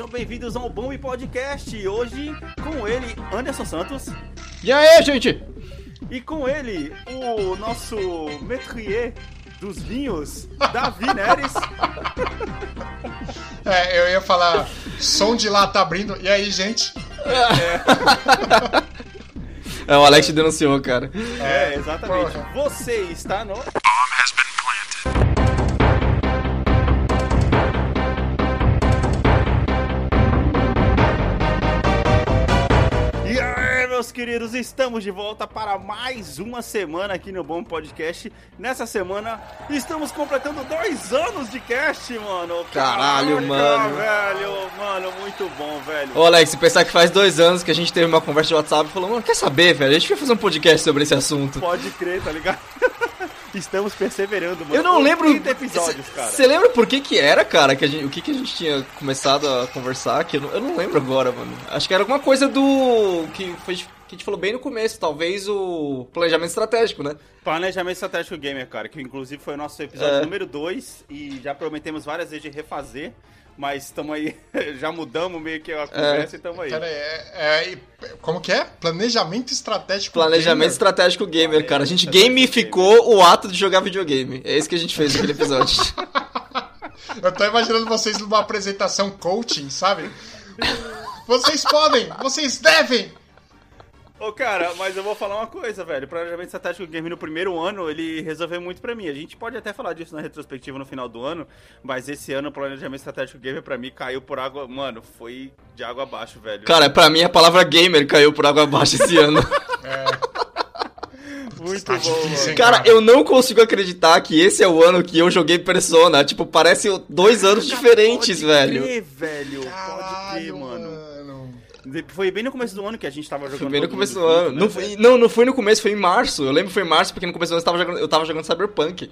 sejam bem-vindos ao Bom e Podcast. Hoje com ele, Anderson Santos. E aí, gente? E com ele, o nosso metrier dos vinhos, Davi Neres. É, eu ia falar, som de lá tá abrindo. E aí, gente? É, o Alex denunciou, cara. É, exatamente. Você está no. Meus queridos, estamos de volta para mais uma semana aqui no Bom Podcast. Nessa semana, estamos completando dois anos de cast, mano. Caralho, Caraca, mano. velho, mano, muito bom, velho. Ô, Alex, pensar que faz dois anos que a gente teve uma conversa de WhatsApp e falou, mano, quer saber, velho? A gente vai fazer um podcast sobre esse assunto. Pode crer, tá ligado? Estamos perseverando, mano. Eu não lembro. 30 episódios, cara. Você lembra por que que era, cara? Que gente, o que que a gente tinha começado a conversar? Que eu não, eu não lembro agora, mano. Acho que era alguma coisa do. Que, foi, que a gente falou bem no começo, talvez o planejamento estratégico, né? Planejamento estratégico gamer, cara, que inclusive foi o nosso episódio É. número 2 e já prometemos várias vezes de refazer, mas estamos aí, já mudamos meio que a conversa e estamos aí. Pera aí, é, é, como que é? Planejamento estratégico. Planejamento gamer? estratégico gamer, cara. A gente gamificou o ato de jogar videogame. É isso que a gente fez naquele episódio. Eu tô imaginando vocês numa apresentação coaching, sabe? Vocês podem, vocês devem. Ô, cara, mas eu vou falar uma coisa, velho. O planejamento estratégico gamer no primeiro ano, ele resolveu muito pra mim. A gente pode até falar disso na retrospectiva no final do ano, mas esse ano o planejamento estratégico gamer pra mim caiu por água. Mano, foi de água abaixo, velho. Cara, pra mim a palavra gamer caiu por água abaixo esse ano. muito tá bom, difícil, hein? Cara, eu não consigo acreditar que esse é o ano que eu joguei Persona. Tipo, parece dois anos diferentes, Pode velho. Crer, velho. Pode crer, mano. Foi bem no começo do ano que a gente tava jogando. Foi bem no começo do ano. né, Não, velho? foi, não, não foi no começo, foi em março. Eu lembro que foi em março, porque no começo do ano eu tava jogando, eu tava jogando Cyberpunk.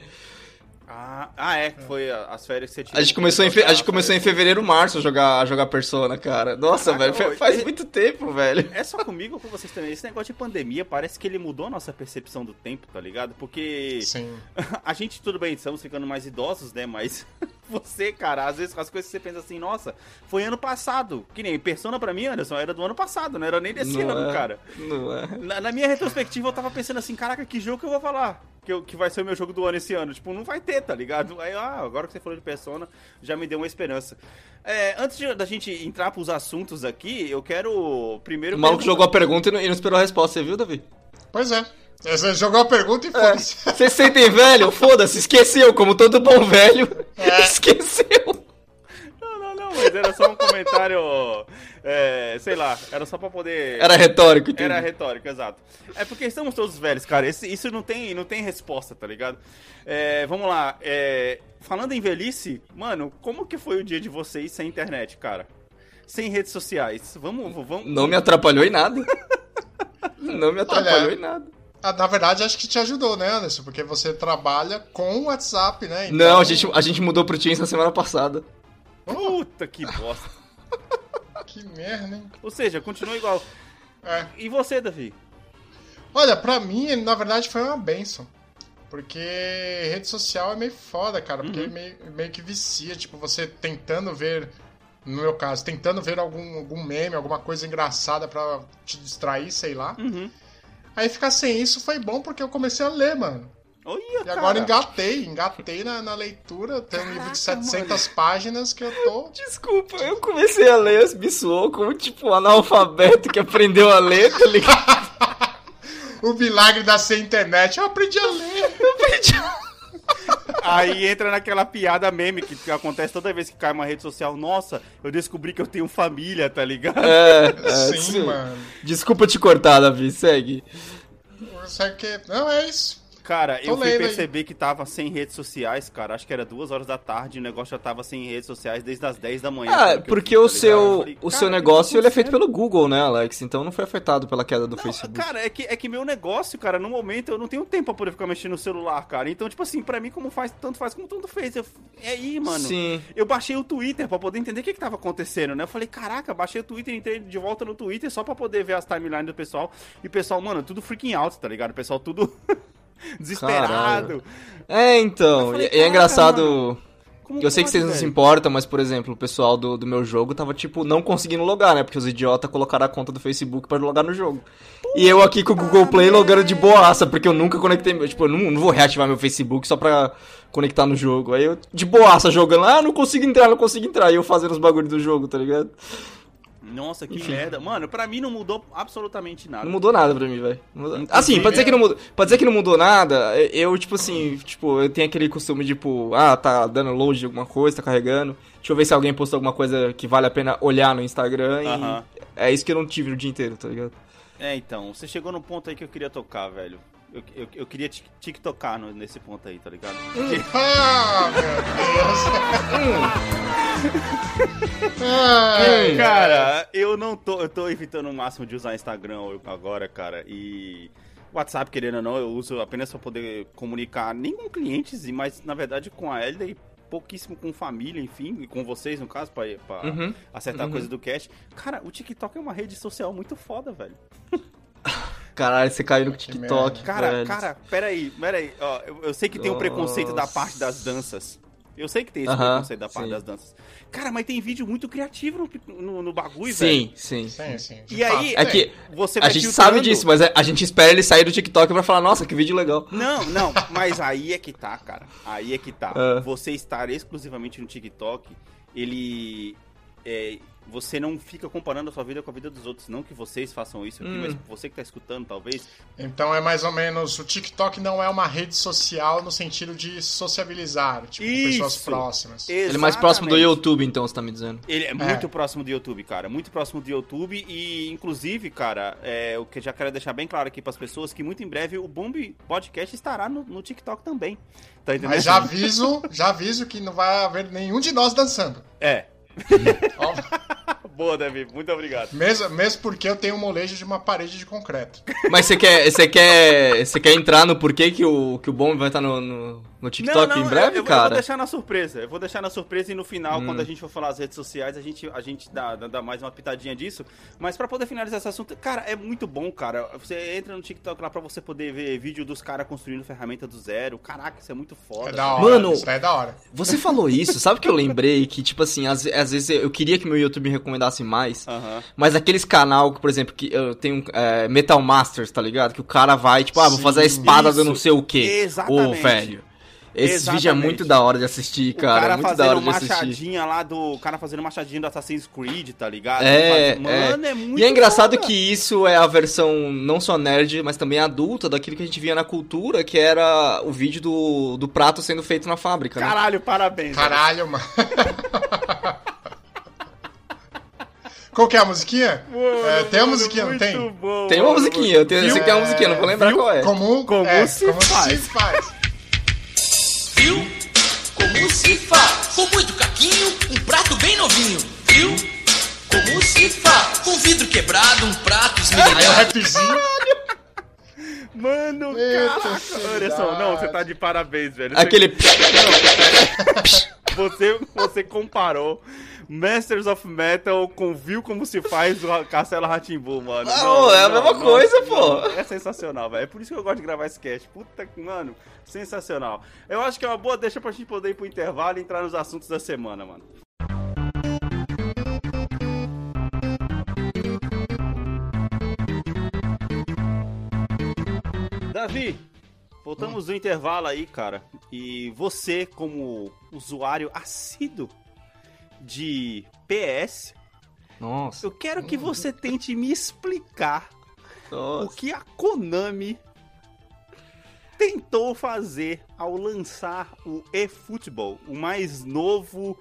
Ah, ah, é, que foi as férias que você tinha. A gente começou em, fe- a gente começou em fevereiro, março a jogar, a jogar Persona, cara. Nossa, Caraca, velho, faz e- muito tempo, velho. É só comigo ou com vocês também? Esse negócio de pandemia parece que ele mudou a nossa percepção do tempo, tá ligado? Porque Sim. a gente, tudo bem, estamos ficando mais idosos, né? Mas você, cara, às vezes as coisas que você pensa assim, nossa, foi ano passado. Que nem Persona pra mim, Anderson, era do ano passado, não era nem desse Não ano, é, cara. Não é. Na, na minha retrospectiva eu tava pensando assim, caraca, que jogo que eu vou falar? Que, eu- que vai ser o meu jogo do ano esse ano. Tipo, não vai ter, tá ligado? Aí, ah, agora que você falou de Persona, já me deu uma esperança. É, antes de- da gente entrar pros assuntos aqui, eu quero primeiro... O maluco perguntar- jogou a pergunta e não, e não esperou a resposta, você viu, Davi? Pois é. Você jogou a pergunta e foda-se. Vocês se sentem velho? Foda-se, esqueceu, como todo bom velho. É. Esqueceu. Mas era só um comentário, é, sei lá, era só pra poder... Era retórico, entendi. Era retórico, exato. É porque estamos todos velhos, cara. Esse- isso não tem, não tem resposta, tá ligado? É, vamos lá. é, falando em velhice, mano, como que foi o dia de vocês sem internet, cara? Sem redes sociais? Vamos, vamos. Não me atrapalhou em nada. Não me atrapalhou Olha, em nada. Na verdade, acho que te ajudou, né, Anderson? Porque você trabalha com o WhatsApp, né? Então- Não, a gente, a gente mudou pro Teams na semana passada. Puta que bosta. Que merda, hein? Ou seja, continua igual. É. E você, Davi? Olha, pra mim, na verdade, foi uma benção. Porque rede social é meio foda, cara. Porque Uhum. meio, meio que vicia. Tipo, você tentando ver, no meu caso, tentando ver algum, algum meme, alguma coisa engraçada pra te distrair, sei lá. Uhum. Aí ficar sem isso foi bom porque eu comecei a ler, mano. Olha, E cara. agora engatei, engatei na, na leitura. Tem um livro de Caraca, 700 páginas que eu tô. Desculpa, eu comecei a ler, me soou como tipo um analfabeto que aprendeu a ler, tá ligado? O milagre da sem internet. Eu aprendi a ler. Aí entra naquela piada meme que, acontece toda vez que cai uma rede social. Nossa, eu descobri que eu tenho família, tá ligado? É, é, Sim, sim. mano. Desculpa te cortar, Davi, segue. Sabe que... Não, é isso. Cara, eu fui lendo aí. perceber que tava sem redes sociais, cara. Acho que era duas horas da tarde e o negócio já tava sem redes sociais desde as 10 da manhã. Ah, porque o tá seu, falei, o seu negócio ele é feito pelo Google, né, Alex? Então não foi afetado pela queda do Não, Facebook. Cara, é que, é que meu negócio, cara, no momento eu não tenho tempo pra poder ficar mexendo no celular, cara. Então, tipo assim, pra mim, como faz, tanto faz como tanto fez. Eu, é aí, mano. Sim. Eu baixei o Twitter pra poder entender o que, que tava acontecendo, né? Eu falei, caraca, baixei o Twitter, entrei de volta no Twitter só pra poder ver as timelines do pessoal. E o pessoal, mano, tudo freaking out, tá ligado? O pessoal tudo desesperado. É, então. Falei, é "Caraca, engraçado. Como Eu sei que pode, vocês não se importam, mas, por exemplo, o pessoal do, do meu jogo tava, tipo, não conseguindo logar, né? Porque os idiotas colocaram a conta do Facebook pra logar no jogo. E eu aqui com o Google Play logando de boaça, porque eu nunca conectei. meu- Tipo, eu não, não vou reativar meu Facebook só pra conectar no jogo. Aí eu, de boaça, jogando lá, ah, não consigo entrar, não consigo entrar. E eu fazendo os bagulhos do jogo, tá ligado? Nossa, que merda. Mano, pra mim não mudou absolutamente nada. Não mudou nada pra mim, velho. Mudou- Assim, pode dizer que não mudou. Pode dizer que não mudou nada. Eu, tipo assim, tipo, eu tenho aquele costume, tipo, ah, tá dando load de alguma coisa, tá carregando. Deixa eu ver se alguém postou alguma coisa que vale a pena olhar no Instagram. Aham. E é isso que eu não tive o dia inteiro, tá ligado? É, então, você chegou no ponto aí que eu queria tocar, velho. Eu, eu, eu queria tic- tic-tocar no- nesse ponto aí, tá ligado? Ah, meu Deus. Ai, Cara, eu não tô. Eu tô evitando o máximo de usar Instagram agora, cara. E. WhatsApp, querendo ou não, eu uso apenas pra poder comunicar, nem com clientes, mas na verdade com a e pouquíssimo com família, enfim, e com vocês, no caso, pra, pra Uhum. acertar a Uhum. coisa do cash. Cara, o TikTok é uma rede social muito foda, velho. Caralho, você caiu no TikTok. Cara, velho. cara, peraí, peraí. Ó, eu, eu sei que tem um preconceito da parte das danças. Eu sei que tem esse Aham, preconceito da parte sim. das danças. Cara, mas tem vídeo muito criativo no, no, no bagulho, velho. Sim, sim. Sim, sim. de E aí, É que Você a gente filtrando- sabe disso, mas a gente espera ele sair do TikTok pra falar, nossa, que vídeo legal. Não, não, mas aí é que tá, cara. Aí é que tá. Ah. Você estar exclusivamente no TikTok, ele. é, você não fica comparando a sua vida com a vida dos outros. Não que vocês façam isso aqui, Hum. mas você que tá escutando, talvez. Então é mais ou menos, o TikTok não é uma rede social no sentido de sociabilizar, tipo, com pessoas Isso. próximas. Ele é mais próximo do Exatamente. YouTube, então, você tá me dizendo. Ele é muito próximo do YouTube, cara. Muito próximo do YouTube. E, inclusive, cara, é, o que eu já quero deixar bem claro aqui pras pessoas que muito em breve o Bomb Podcast estará no, no TikTok também. Tá entendendo? Mas já aviso, já aviso que não vai haver nenhum de nós dançando. É. Ó, Boa, Davi. Muito obrigado. mesmo, mesmo porque eu tenho um molejo de uma parede de concreto. Mas você quer, você quer, você quer entrar no porquê que o, que o Bomb vai estar no, no, no TikTok em breve, eu, eu, Eu vou cara? deixar na surpresa. Eu vou deixar na surpresa e no final, Hum. quando a gente for falar as redes sociais, a gente, a gente dá, dá, mais uma pitadinha disso. Mas pra poder finalizar esse assunto, cara, é muito bom, cara. Você entra no TikTok lá pra você poder ver vídeo dos caras construindo ferramenta do zero. Caraca, isso é muito foda. É da hora. Mano, isso é da hora. Você falou isso, sabe que eu lembrei que, tipo assim, às, às vezes eu queria que meu YouTube me recomendasse mais, Aham. mas aqueles canal que, por exemplo, que eu tenho é, Metal Masters, tá ligado? Que o cara vai, tipo, ah, vou Sim, fazer a espada do isso. não sei o quê. Ô, Exatamente. velho. Esse Exatamente. vídeo é muito da hora de assistir, O cara. cara é muito da hora fazendo de assistir. machadinha lá do. O cara fazendo machadinha do Assassin's Creed, tá ligado? É, faz- Mano, é, muito E é engraçado foda. que isso é a versão não só nerd, mas também adulta daquilo que a gente via na cultura, que era o vídeo do, do prato sendo feito na fábrica, né? Caralho, parabéns. Caralho, mano. Qual que é a musiquinha? Mano, É, tem a musiquinha, não tem? bom, Tem uma mano, musiquinha, eu, tenho, sei que tem uma musiquinha, não vou lembrar Viu? qual é. Como, Como é, se como faz. se faz. Viu? Como se faz? Com muito caquinho, um prato bem novinho. Viu? Como se faz? Com vidro quebrado, um prato Aí o esmerilhado. rapzinho. Mano, Eita, caraca. cidade. Anderson, não, você tá de parabéns, velho. Aquele. Você, você comparou Masters of Metal com Viu Como Se Faz do Castelo Ratimbu, mano. Não, é a mesma coisa, pô. É sensacional, velho. É por isso que eu gosto de gravar esse cast. Puta que, mano, sensacional. Eu acho que é uma boa deixa pra gente poder ir pro intervalo e entrar nos assuntos da semana, mano. Davi, voltamos do intervalo aí, cara. E você, como usuário assíduo de PS, Nossa. eu quero que você tente me explicar o Nossa. que a Konami tentou fazer ao lançar o eFootball, o mais novo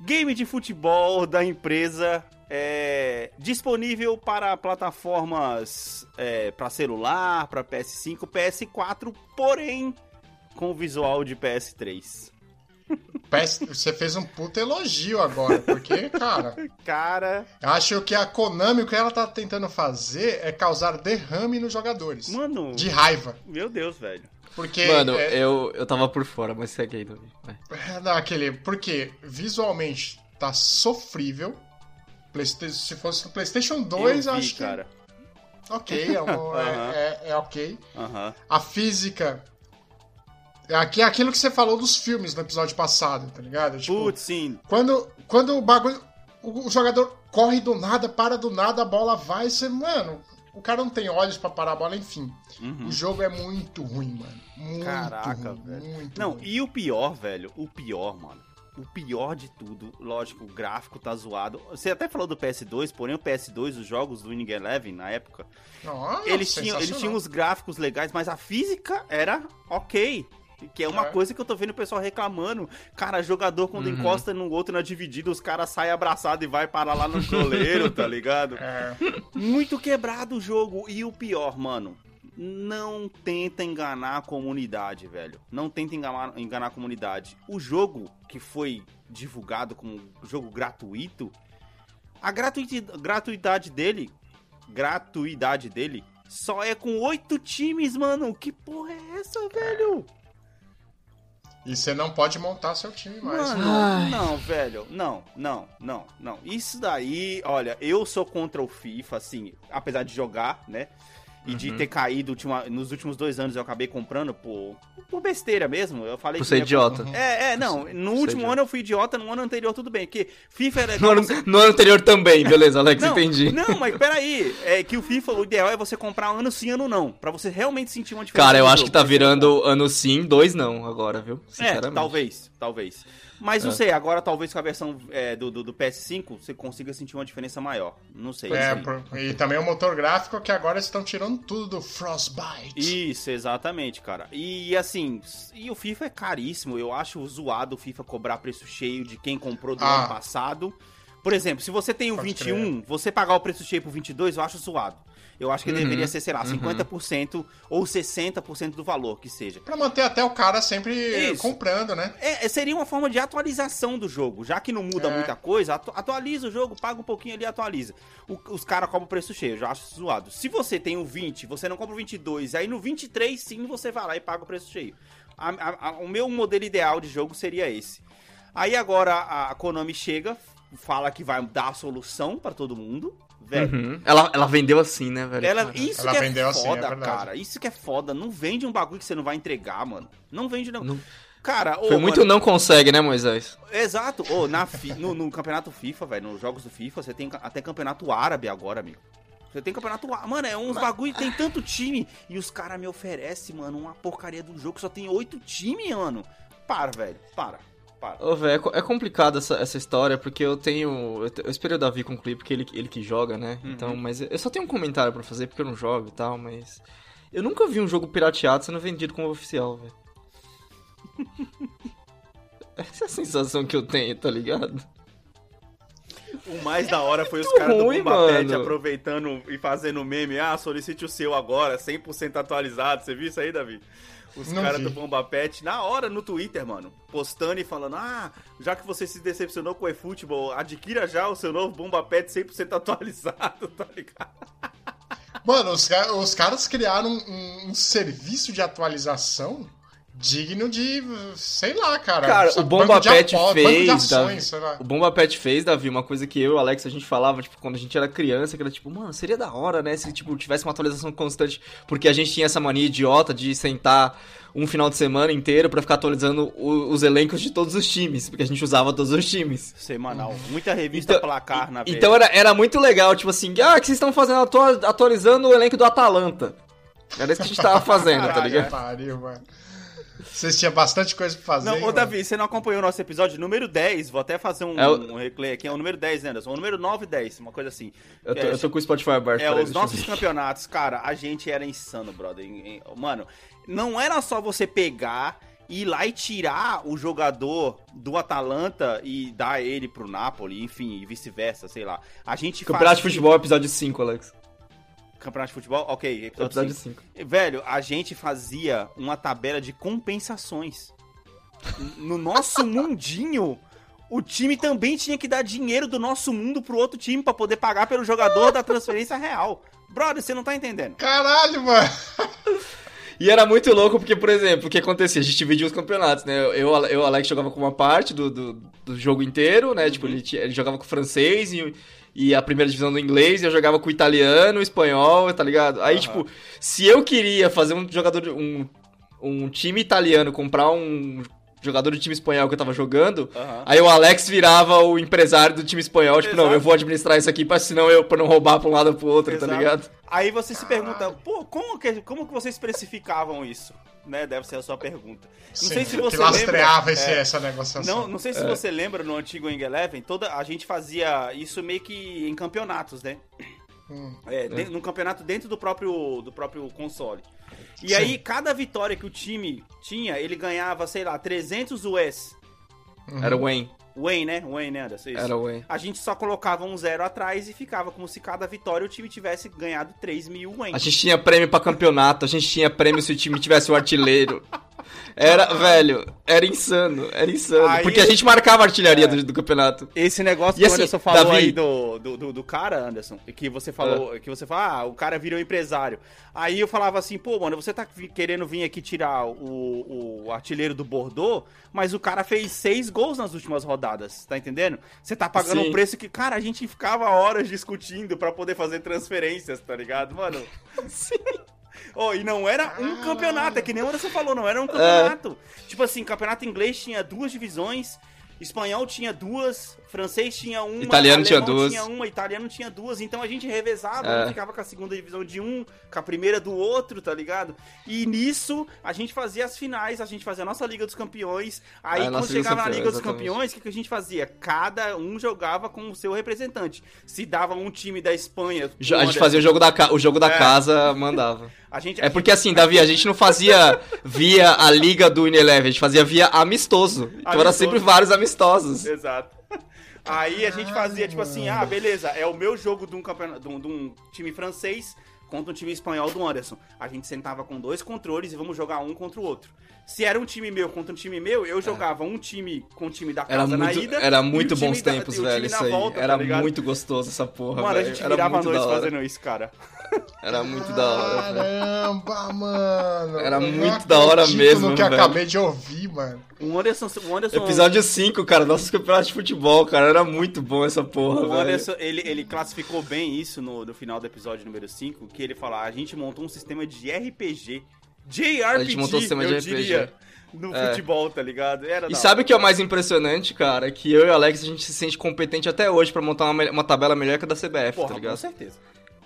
game de futebol da empresa, é, disponível para plataformas é, para celular, para PS5, PS4, porém com visual de PS3. Você fez um puta elogio agora, porque, cara, Cara, eu acho que a Konami, o que ela tá tentando fazer é causar derrame nos jogadores. mano, De raiva. meu Deus, velho. Porque. Mano, é, eu, eu tava por fora, mas segue aí. É, não, aquele, porque visualmente tá sofrível. Se fosse no PlayStation 2, Eu vi, acho que. cara. Ok, é, um- Aham. é- é ok. A física Aqui é aquilo que você falou dos filmes no episódio passado, tá ligado? Tipo, Putz, sim. quando, quando o bagulho. O, o jogador corre do nada, para do nada, a bola vai, e você. Mano, o cara não tem olhos pra parar a bola, enfim. O jogo é muito ruim, mano. Muito Caraca, ruim, velho. Muito Não, ruim. e o pior, velho, o pior, mano. O pior de tudo, lógico, o gráfico tá zoado. Você até falou do PS2, porém o PS2, os jogos do Winning Eleven na época, Nossa, eles tinham, eles tinham os gráficos legais, mas a física era ok. Que é uma É. coisa que eu tô vendo o pessoal reclamando. Cara, jogador quando encosta no outro na dividida, os caras saem abraçados e vai parar lá no goleiro, tá ligado? É, Muito quebrado o jogo. E o pior, mano, não tenta enganar a comunidade, velho. Não tenta enganar, enganar a comunidade. O jogo que foi divulgado como jogo gratuito, a gratuidade dele, gratuidade dele, só é com oito times, mano. Que porra é essa, velho? E você não pode montar seu time mais. Mano, Ai. não, velho. Não, não, não, não. Isso daí, olha, eu sou contra o FIFA, assim, apesar de jogar, né? E de ter caído ultima- nos últimos dois anos eu acabei comprando por, por besteira mesmo. Eu falei Por ser idiota. É, é, não. No último idiota. ano eu fui idiota, no ano anterior tudo bem. Porque FIFA é No ano, você- no ano anterior também, beleza, Alex, Não, entendi. não, mas peraí. É que o FIFA, o ideal é você comprar ano sim, ano não. Pra você realmente sentir uma diferença. Cara, eu acho jogo. que tá é virando ano sim, dois não agora, viu? É, Sinceramente. talvez, talvez. Mas não É. sei, agora talvez com a versão é, do, do, do PS5 você consiga sentir uma diferença maior. Não sei. É, sei. por- e também o motor gráfico que agora estão tirando tudo do Frostbite. Isso, exatamente, cara. E assim, e o FIFA é caríssimo. Eu acho zoado o FIFA cobrar preço cheio de quem comprou do Ah. ano passado. Por exemplo, se você tem o Pode 21, você pagar o preço cheio pro 22, eu acho zoado. Eu acho que deveria ser, sei lá, 50% ou 60% do valor que seja. Pra manter até o cara sempre Isso. comprando, né? É, é, seria uma forma de atualização do jogo. Já que não muda É. muita coisa, atu- atualiza o jogo, paga um pouquinho ali e atualiza. O- os caras cobram o preço cheio, eu já acho zoado. Se você tem o 20, você não compra o 22, aí no 23 sim você vai lá e paga o preço cheio. A- a- a- o meu modelo ideal de jogo seria esse. Aí agora a, a Konami chega, fala que vai dar a solução pra todo mundo. Velho, Uhum. Ela, ela vendeu assim, né, velho? ela, isso Ela que é vendeu assim, é foda, cara. Isso que é foda. Não vende um bagulho que você não vai entregar, mano. Não vende não. Não- Cara, ô, Foi muito mano, não consegue, né, Moisés? Exato. Ô, na fi- no, no campeonato FIFA, velho, nos jogos do FIFA, você tem até campeonato árabe agora, amigo. Você tem campeonato árabe. Mano, é uns bagulho, tem tanto time. E os caras me oferecem, mano, uma porcaria do jogo que só tem oito times, mano. Para, velho. Para. Para. Ô, velho, é é complicado essa, essa história, porque eu tenho. Eu, eu esperei o Davi concluir, porque ele, ele que joga, né? Uhum. Então, mas eu só tenho um comentário pra fazer, porque eu não jogo e tal, mas. Eu nunca vi um jogo pirateado sendo vendido como oficial, velho. Essa é a sensação que eu tenho, tá ligado? O mais da hora foi os muito caras do ruim, Bomba Pet mano. aproveitando e fazendo meme. Ah, solicite o seu agora, 100% atualizado. Você viu isso aí, Davi? Os caras do Bomba Pet, na hora no Twitter, mano, postando e falando: Ah, já que você se decepcionou com o eFootball, adquira já o seu novo Bomba Pet 100% atualizado, tá ligado? Mano, os, os caras criaram um, um serviço de atualização digno de, sei lá, cara. Cara, Sabe, o Bomba Pet fez, ações, Davi. O Bomba Pet fez, Davi, uma coisa que eu e o Alex a gente falava, tipo, quando a gente era criança, que era tipo, mano, seria da hora, né, se tipo tivesse uma atualização constante, porque a gente tinha essa mania idiota de sentar um final de semana inteiro pra ficar atualizando o- os elencos de todos os times, porque a gente usava todos os times. Semanal. Muita revista Então- placar na Então era, era muito legal, tipo assim, ah, o que vocês estão fazendo Atua- atualizando o elenco do Atalanta. Era isso que a gente tava fazendo, tá Caralho, ligado? pariu, mano. Vocês tinham bastante coisa pra fazer. Não, hein, ô mano? Davi, você não acompanhou o nosso episódio número 10, vou até fazer um, É o- um replay aqui, é o número 10, né, Anderson? O número 9 e 10, uma coisa assim. Eu tô, É, eu tô com o Spotify aberto. É, os nossos campeonatos, cara, a gente era insano, brother. Mano, não era só você pegar, ir lá e tirar o jogador do Atalanta e dar ele pro Napoli, enfim, e vice-versa, sei lá. A gente Campeonato de fazia- Futebol, episódio 5, Alex. Campeonato de futebol? Ok, episódio Episódio cinco. 5. Velho, a gente fazia uma tabela de compensações. No nosso mundinho, o time também tinha que dar dinheiro do nosso mundo pro outro time pra poder pagar pelo jogador da transferência real. Brother, você não tá entendendo. Caralho, mano. E era muito louco porque, por exemplo, o que acontecia? A gente dividia os campeonatos, né? Eu, eu e o Alex jogava com uma parte do, do, do jogo inteiro, né? Tipo, ele, tinha- ele jogava com o francês e, e a primeira divisão do inglês, e eu jogava com o italiano, o espanhol, tá ligado? Aí, Aham. tipo, se eu queria fazer um jogador, de- um um time italiano comprar um jogador do time espanhol que eu tava jogando, Aham. aí o Alex virava o empresário do time espanhol, tipo, não, Exato. eu vou administrar isso aqui pra senão eu pra não roubar pra um lado ou pro outro, tá Exato. ligado? Aí você se pergunta, pô, como que, como que vocês especificavam isso? Né? Deve ser a sua pergunta. Não Sim, sei se que você lastreava lembra. esse, é, essa negociação. Não, não sei se você lembra no antigo Wing Eleven, toda a gente fazia isso meio que em campeonatos, né? Hum. É, de- num campeonato dentro do próprio, do próprio console. E Sim. aí, cada vitória que o time tinha, ele ganhava, sei lá, 300 US. Uhum. Era o Wayne, Wayne, né? Wayne, né, Anderson? Isso. era o Wayne. A gente só colocava um zero atrás e ficava como se cada vitória o time tivesse ganhado 3 mil Wayne. A gente tinha prêmio pra campeonato, a gente tinha prêmio se o time tivesse o artilheiro. Era, velho, era insano, era insano. Aí- porque a gente marcava a artilharia É. do, do campeonato. Esse negócio E que assim, o Anderson falou Davi- aí do, do, do, cara, Anderson, que você falou, que você fala, ah, o cara virou empresário. Aí eu falava assim, pô, mano, você tá querendo vir aqui tirar o, o artilheiro do Bordeaux, mas o cara fez seis gols nas últimas rodadas, tá entendendo? Você tá pagando Sim. um preço que, cara, a gente ficava horas discutindo pra poder fazer transferências, tá ligado, mano? Sim. Oh, e não era um campeonato, é que nem o Anderson falou, não era um campeonato. Tipo assim, campeonato inglês tinha duas divisões, espanhol tinha duas, francês tinha uma, Italiano tinha duas. tinha uma, italiano tinha duas, então a gente revezava, É. um ficava com a segunda divisão de um, com a primeira do outro, tá ligado? E nisso a gente fazia as finais, a gente fazia a nossa Liga dos Campeões. Aí É, quando chegava na Liga dos exatamente. Campeões, o que, que a gente fazia? Cada um jogava com o seu representante. Se dava um time da Espanha. A gente fazia o jogo da, ca- o jogo da É. casa, mandava. A gente, É porque assim, Davi, a gente não fazia via a liga do Ineleven, a gente fazia via amistoso. Então era sempre vários amistosos. Exato. Aí a gente fazia, tipo assim, ah, beleza, é o meu jogo de um, campeonato, de um, de um time francês contra um time espanhol do Anderson. A gente sentava com dois controles e vamos jogar um contra o outro. Se era um time meu contra um time meu, eu jogava um time com o time da Era casa na muito, ida. era muito bons da- tempos, time velho, na isso aí. volta, era tá muito gostoso essa porra, Mano, a velho. gente Era virava a noite da fazendo isso, cara. Era muito da hora, velho. Caramba, mano. Era muito da hora mesmo, que eu velho. acabei de ouvir, mano. O Anderson, o Anderson, Episódio 5, cara, nossos campeonatos de futebol, cara, era muito bom essa porra, O velho. Anderson, ele, ele classificou bem isso no, no final do episódio número 5, que ele fala, a gente montou um sistema de RPG. JRPG, A gente montou um sistema de RPG. diria, no É. futebol, tá ligado? Era E sabe o que é o mais impressionante, cara? Que eu e o Alex, a gente se sente competente até hoje pra montar uma, uma tabela melhor que a da CBF, Porra, tá com ligado? certeza.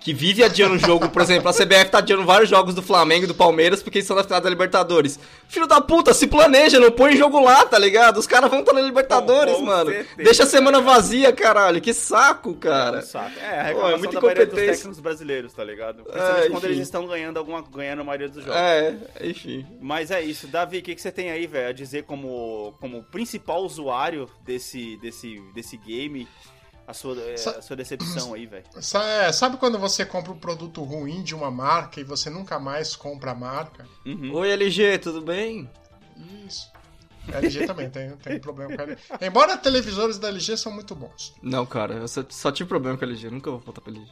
Que vive adiando o jogo, por exemplo, a CBF tá adiando vários jogos do Flamengo e do Palmeiras porque eles estão na final da Libertadores. Filho da puta, se planeja, não põe jogo lá, tá ligado? Os caras vão estar na Libertadores, Com- com mano. certeza, Deixa a semana cara. vazia, caralho. Que saco, cara. É, um saco. É, a Pô, é muita da maioria dos técnicos brasileiros, tá ligado? Principalmente É, quando eles estão ganhando alguma ganhando a maioria dos jogos. É, enfim. Mas é isso. Davi, o que, que você tem aí, velho, a dizer como, como principal usuário desse, desse, desse game? A sua, é, Sa- a sua decepção aí, velho. É, Sabe quando você compra um produto ruim de uma marca e você nunca mais compra a marca? Uhum. Oi, LG, tudo bem? Isso. A LG também tem, tem problema com a LG. Embora televisores da LG são muito bons. Não, cara, eu só, só tive problema com a LG, nunca vou voltar pra LG.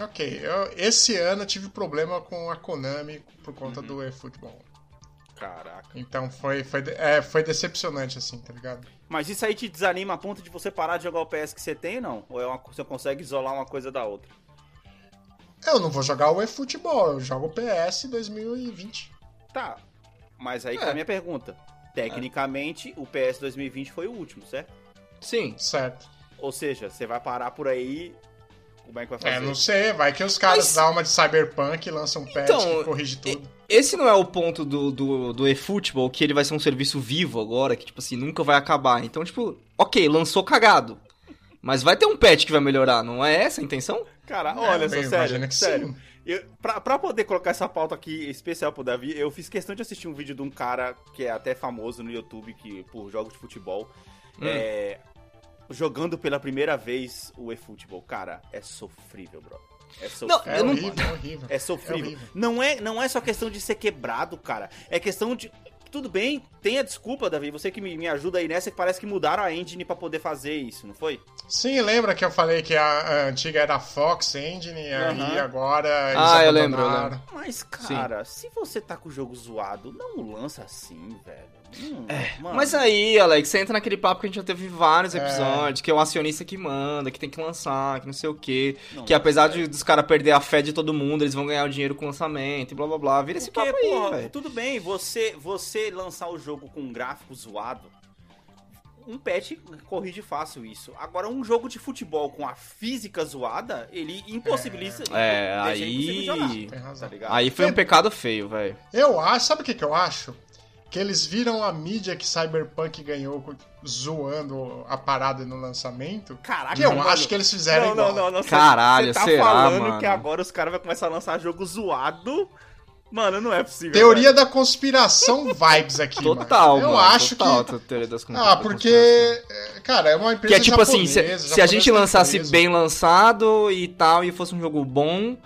Ok, eu- esse ano eu tive problema com a Konami por conta do eFootball. Caraca. Então foi, foi, é, foi decepcionante, assim, tá ligado? Mas isso aí te desanima a ponto de você parar de jogar o PS que você tem ou não? Ou é uma, você consegue isolar uma coisa da outra? Eu não vou jogar o eFootball, eu jogo o PS 2020. Tá. Mas aí que É. é a minha pergunta. Tecnicamente, o PS 2020 foi o último, certo? Sim. Certo. Ou seja, você vai parar por aí. Como é que vai fazer? É, não sei, vai que os caras Mas- dão uma de Cyberpunk e lançam um patch Então, que corrige tudo. Esse não é o ponto do, do, do eFootball, que ele vai ser um serviço vivo agora, que, tipo assim, nunca vai acabar. Então, tipo, ok, lançou cagado. Mas vai ter um patch que vai melhorar, não é essa a intenção? Cara, É, olha só, sério, sério. Eu, pra, pra poder colocar essa pauta aqui especial pro Davi, eu fiz questão de assistir um vídeo de um cara que é até famoso no YouTube que, por jogos de futebol. Hum. É, jogando pela primeira vez o eFootball. Cara, é sofrível, bro. É sofrível. É eu não- horrível, é horrível. É sofrível. É não, é, não é só questão de ser quebrado, cara. É questão de. Tudo bem, tem a desculpa, Davi. Você que me, me ajuda aí nessa, que parece que mudaram a engine pra poder fazer isso, não foi? Sim, lembra que eu falei que a, a antiga era a Fox Engine e aí agora eles Ah, eu lembro, eu abandonaram. Mas, cara, se você tá com o jogo zoado, não lança assim, velho. Hum, É. Mas aí, Alex, você entra naquele papo que a gente já teve vários É. episódios, que é o acionista que manda, que tem que lançar, que não sei o quê. Não, que apesar de, dos caras perder a fé de todo mundo, eles vão ganhar o dinheiro com o lançamento e blá blá blá. Vira esse Porque, papo aí, porra, velho. tudo bem, você, você lançar o jogo com um gráfico zoado, um patch corrige fácil isso. Agora, um jogo de futebol com a física zoada, ele impossibilita. É, jogar, aí. Tem razão. Tá? Aí foi um pecado feio, velho. Eu acho, sabe o que, que eu acho? Que eles viram a mídia que Cyberpunk ganhou zoando a parada no lançamento. Caraca, Que eu mano. acho que eles fizeram não, não, igual. não, não. cê- Caralho, cê tá será, falando mano? que agora os caras vão começar a lançar jogo zoado. Mano, não é possível. Teoria velho. da conspiração vibes aqui, Total, mano. Eu mano, acho total, que... teoria das Ah, porque, é, cara, é uma empresa Que é tipo assim, se, japonesa, se a gente japonesa lançasse empresa. bem lançado e tal, e fosse um jogo bom,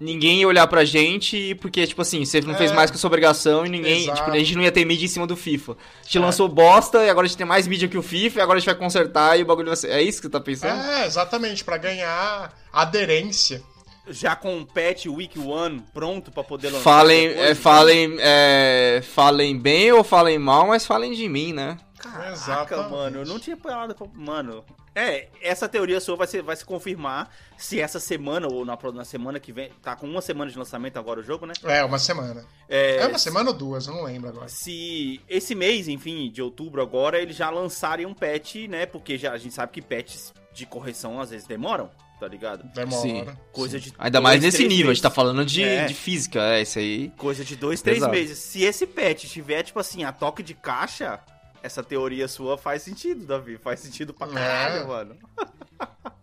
ninguém ia olhar pra gente, porque, tipo assim, você não fez É. mais que a sua obrigação e ninguém. Exato. Tipo, a gente não ia ter mídia em cima do FIFA. A gente É. lançou bosta e agora a gente tem mais mídia que o FIFA e agora a gente vai consertar e o bagulho vai ser. É isso que você tá pensando? É, exatamente, pra ganhar aderência. Já com o patch Week One pronto pra poder lançar. Falem, depois, é, então- falem, é, falem bem ou falem mal, mas falem de mim, né? Caraca, Exatamente. mano, eu não tinha parado pra... Mano, é, essa teoria sua vai se, vai se confirmar se essa semana ou na, na semana que vem... Tá com uma semana de lançamento agora o jogo, né? É, uma semana. É, É uma semana ou duas, eu não lembro agora. se esse mês, enfim, de outubro agora, eles já lançarem um patch, né? Porque já, a gente sabe que patches de correção às vezes demoram, tá ligado? Demora. Sim. Coisa de Ainda dois, mais nesse três nível, a gente tá meses. falando de, É. de física, é isso aí. Coisa de dois, três Exato. meses. Se esse patch tiver, tipo assim, a toque de caixa, essa teoria sua faz sentido, Davi. Faz sentido pra caralho, É. mano.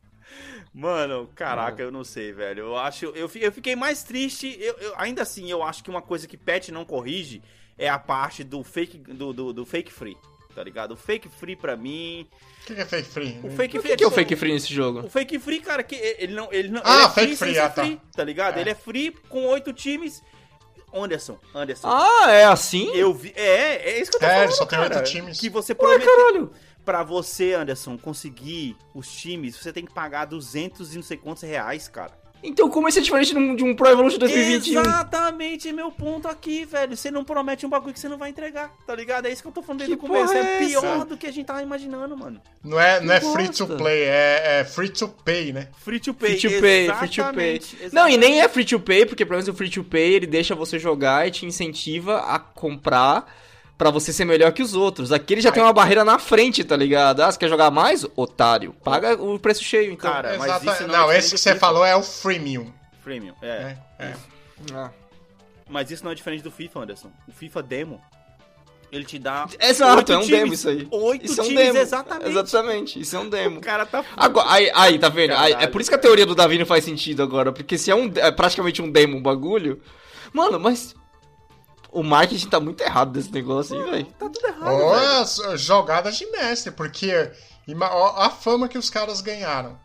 Mano, caraca, eu não sei, velho. Eu acho. Eu, eu fiquei mais triste. Eu, eu- ainda assim, eu acho que uma coisa que patch não corrige é a parte do fake, do, do, do fake free. Tá ligado? O fake free pra mim. O que que é fake free? O fake O free que, que é o só- fake free nesse jogo? O fake free, cara, que ele não. Ele não Ah, ele é fake free, ah, tá. free, tá ligado? É. Ele é free com oito times. Anderson, Anderson. Ah, é assim? Eu vi. É, é isso que eu tô É, falando. ele só tem cara. oito times. Que você Ué, prometeu. caralho. Pra você, Anderson, conseguir os times, você tem que pagar 200 e não sei quantos reais, cara. Então como isso é diferente de um, Pro Evolution 2021? Exatamente meu ponto aqui, velho. Você não promete um bagulho que você não vai entregar, tá ligado? É isso que eu tô falando desde o começo. É é pior essa? do que a gente tava imaginando, mano. Não é, não é Que free to play, é, é free to pay, né? Free to pay. Free to pay, free to pay. Exatamente, Não, e nem é free to pay, porque pelo menos o free to pay ele deixa você jogar e te incentiva a comprar pra você ser melhor que os outros. Aqui ele já Ai. tem uma barreira na frente, tá ligado? Ah, você quer jogar mais? Otário. Paga o preço cheio, então. Cara, mas Exata- isso não não, é esse que você do falou é o freemium. Freemium, é. É, é. Ah. Mas isso não é diferente do FIFA, Anderson. O FIFA Demo, ele te dá. Exato, é um times. demo isso aí. Oito Isso é um times, demo. exatamente. Exatamente, isso é um demo. O cara tá. Agora, aí, aí, tá vendo? Aí, é Caralho, por isso que a teoria do Davi não faz sentido agora. Porque se é, um, é praticamente um demo um bagulho. Mano, mas. O marketing tá muito errado desse negócio aí, velho. Tá tudo errado, as jogadas de mestre, porque a fama que os caras ganharam.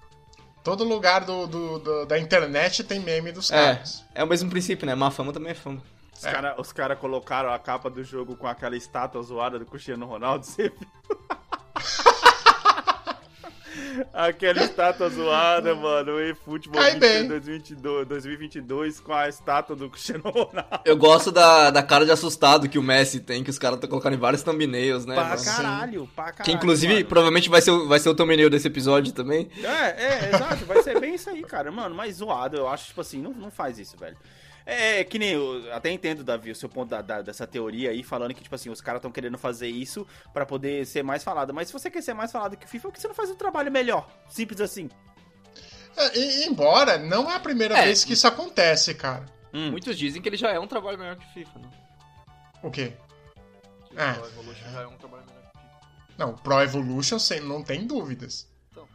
Todo lugar do, do- do- da internet tem meme dos É, caras. é o mesmo princípio, né? Má fama também é fama. Os caras cara colocaram a capa do jogo com aquela estátua zoada do Cristiano Ronaldo, você viu? Aquela estátua zoada, mano, e futebol Cai bem. 2022, 2022 com a estátua do Cristiano Ronaldo. Eu gosto da, da cara de assustado que o Messi tem, que os caras estão colocando em vários thumbnails, né? pra mano? caralho, pra caralho. Que inclusive mano. provavelmente vai ser, o- vai ser o thumbnail desse episódio também. É, é, exato, vai ser bem isso aí, cara. Mano, mas zoado, eu acho, tipo assim, não, não faz isso, velho. É, que nem eu até entendo, Davi, o seu ponto da- da- dessa teoria aí, falando que, tipo assim, os caras estão querendo fazer isso pra poder ser mais falado. Mas se você quer ser mais falado que o FIFA, por que você não faz um trabalho melhor? Simples assim. É, e- embora não é a primeira É. vez que isso acontece, cara. Hum. Muitos dizem que ele já é um trabalho melhor que o FIFA, né? O quê? Ah. O Evolution já é um trabalho melhor que o FIFA. Não, Pro Evolution sem, não tem dúvidas. Então.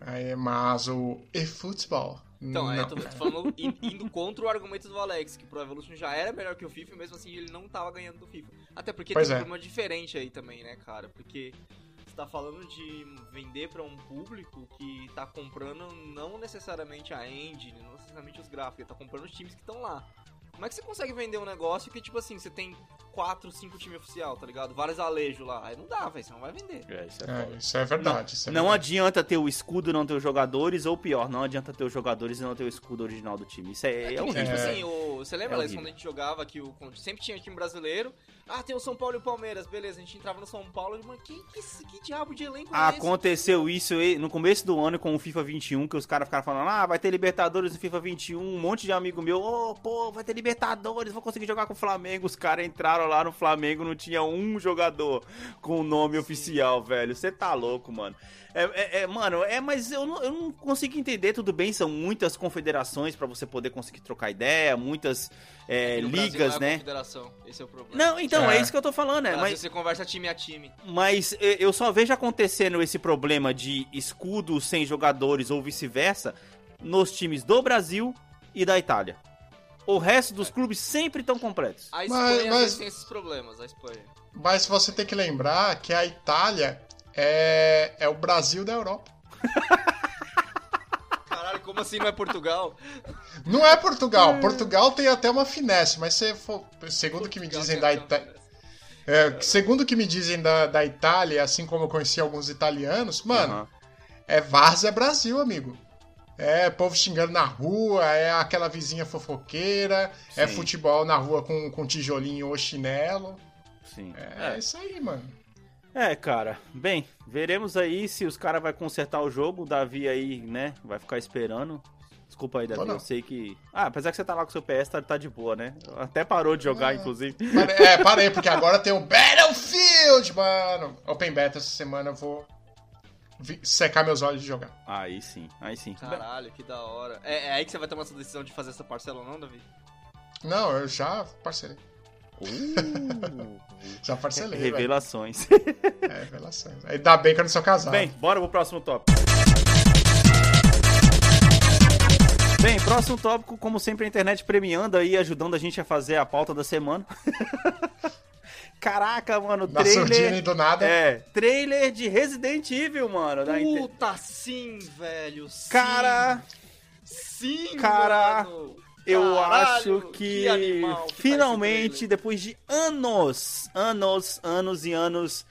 Aí, mas o eFootball. Então, não. eu tô tô falando in- indo contra o argumento do Alex, que Pro Evolution já era melhor que o FIFA e mesmo assim ele não tava ganhando do FIFA. Até porque Pois tem um é. problema diferente aí também, né, cara? Porque você tá falando de vender pra um público que tá comprando não necessariamente a engine, não necessariamente os gráficos, ele tá comprando os times que estão lá. Como é que você consegue vender um negócio que, tipo assim, você tem quatro, cinco times oficial, tá ligado? Vários alejos lá. Aí não dá, velho, você não vai vender. É, isso é É, isso é verdade. isso é Não verdade. adianta ter o escudo e não ter os jogadores, ou pior, não adianta ter os jogadores e não ter o escudo original do time. Isso é, é, que horrível. tipo É. assim, o, você lembra, É Alex, quando a gente jogava que o, sempre tinha time brasileiro? Ah, tem o São Paulo e o Palmeiras, beleza. A gente entrava no São Paulo e, mano, que, que, que diabo de elenco é? Aconteceu isso aí no começo do ano com o FIFA 21, que os caras ficaram falando, ah, vai ter Libertadores no FIFA 21, um monte de amigo meu, ô, pô, vai ter Libertadores, vou conseguir jogar com o Flamengo. Os caras entraram lá no Flamengo, não tinha um jogador com o nome oficial, velho. Você tá louco, mano. É, é- é, mano, é, mas eu não, eu não consigo entender, tudo bem, são muitas confederações pra você poder conseguir trocar ideia, muitas é, Brasil ligas, não é né? confederação, esse é o problema. Não, então, é. É. isso que eu tô falando, né? Mas, você conversa time a time. mas eu só vejo acontecendo esse problema de escudo sem jogadores ou vice-versa nos times do Brasil e da Itália. O resto dos clubes sempre estão completos. A Mas- Espanha mas- vezes tem esses problemas, a Espanha. Mas você tem que lembrar que a Itália é, é o Brasil da Europa. Caralho, como assim não é Portugal? Não é Portugal. Portugal tem até uma finesse, mas se for, segundo o que me dizem da Itália. É, segundo o que me dizem da, da Itália, assim como eu conheci alguns italianos, mano, Aham. é Várzea Brasil, amigo. É povo xingando na rua, é aquela vizinha fofoqueira, é Sim. futebol na rua com, com tijolinho ou chinelo. Sim. É, isso aí, mano. É, cara. Bem, veremos aí se os caras vão consertar o jogo. O Davi aí, né, vai ficar esperando. Desculpa aí, Davi, eu sei que... Ah, apesar que você tá lá com o seu PS, tá, tá de boa, né? Até parou de jogar, Ah. inclusive. É, parei, porque agora tem o Battlefield, mano. Open Beta essa semana eu vou vi- secar meus olhos de jogar. Aí sim, aí sim. Caralho, que da hora. É, é aí que você vai tomar essa decisão de fazer essa parcela ou não, Davi? Não, eu já parcelei. Uh, Já parcelei. velho. revelações. É, revelações. Ainda bem que eu não sou casado. Bem, bora pro próximo tópico. Bem, próximo tópico, como sempre, a internet premiando aí, ajudando a gente a fazer a pauta da semana. Caraca, mano, Na surdina e trailer. do nada. É, trailer de Resident Evil, mano. Da inter... Puta, sim, velho. Sim. Cara, Sim, Cara, mano. Eu Caralho, acho que, que tá finalmente, depois de anos, anos, anos e anos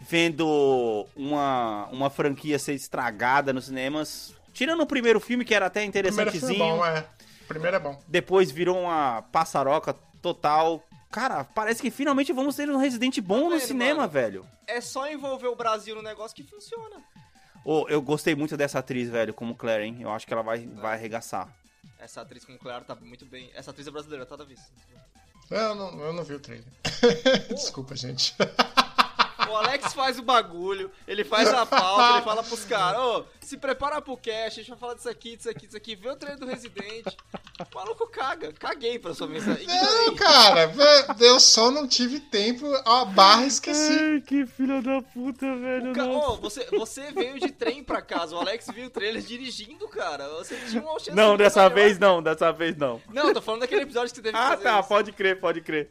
vendo uma, uma franquia ser estragada nos cinemas, tirando o primeiro filme que era até primeiro foi interessantezinho, bom, é. Primeiro é bom. depois virou uma passaroca total. Cara, parece que finalmente vamos ter um Resident bom Tá no cinema, mano? velho. É só envolver o Brasil no negócio que funciona. Ô, eu gostei muito dessa atriz, velho, como Claire, hein? Eu acho que ela vai, vai arregaçar. Essa atriz com Claro tá muito bem. Essa atriz é brasileira, tá, Davi? Eu não, eu não vi o trailer. Desculpa, gente. O Alex faz o bagulho, ele faz a pauta, ele fala pros caras, ô, se prepara pro cast, a gente vai falar disso aqui, disso aqui, disso aqui, vê o trailer do Resident. O maluco caga, caguei pra sua mensagem. Não, cara, eu só não tive tempo, a barra esqueci. Ai, que filha da puta, velho. Ca- Ô, você, você veio de trem pra casa, o Alex viu o trailer dirigindo, cara. Você tinha uma chance Não, de dessa vez não, dessa vez não. Não, eu tô falando daquele episódio que você teve que Ah, fazer tá, isso. pode crer, pode crer.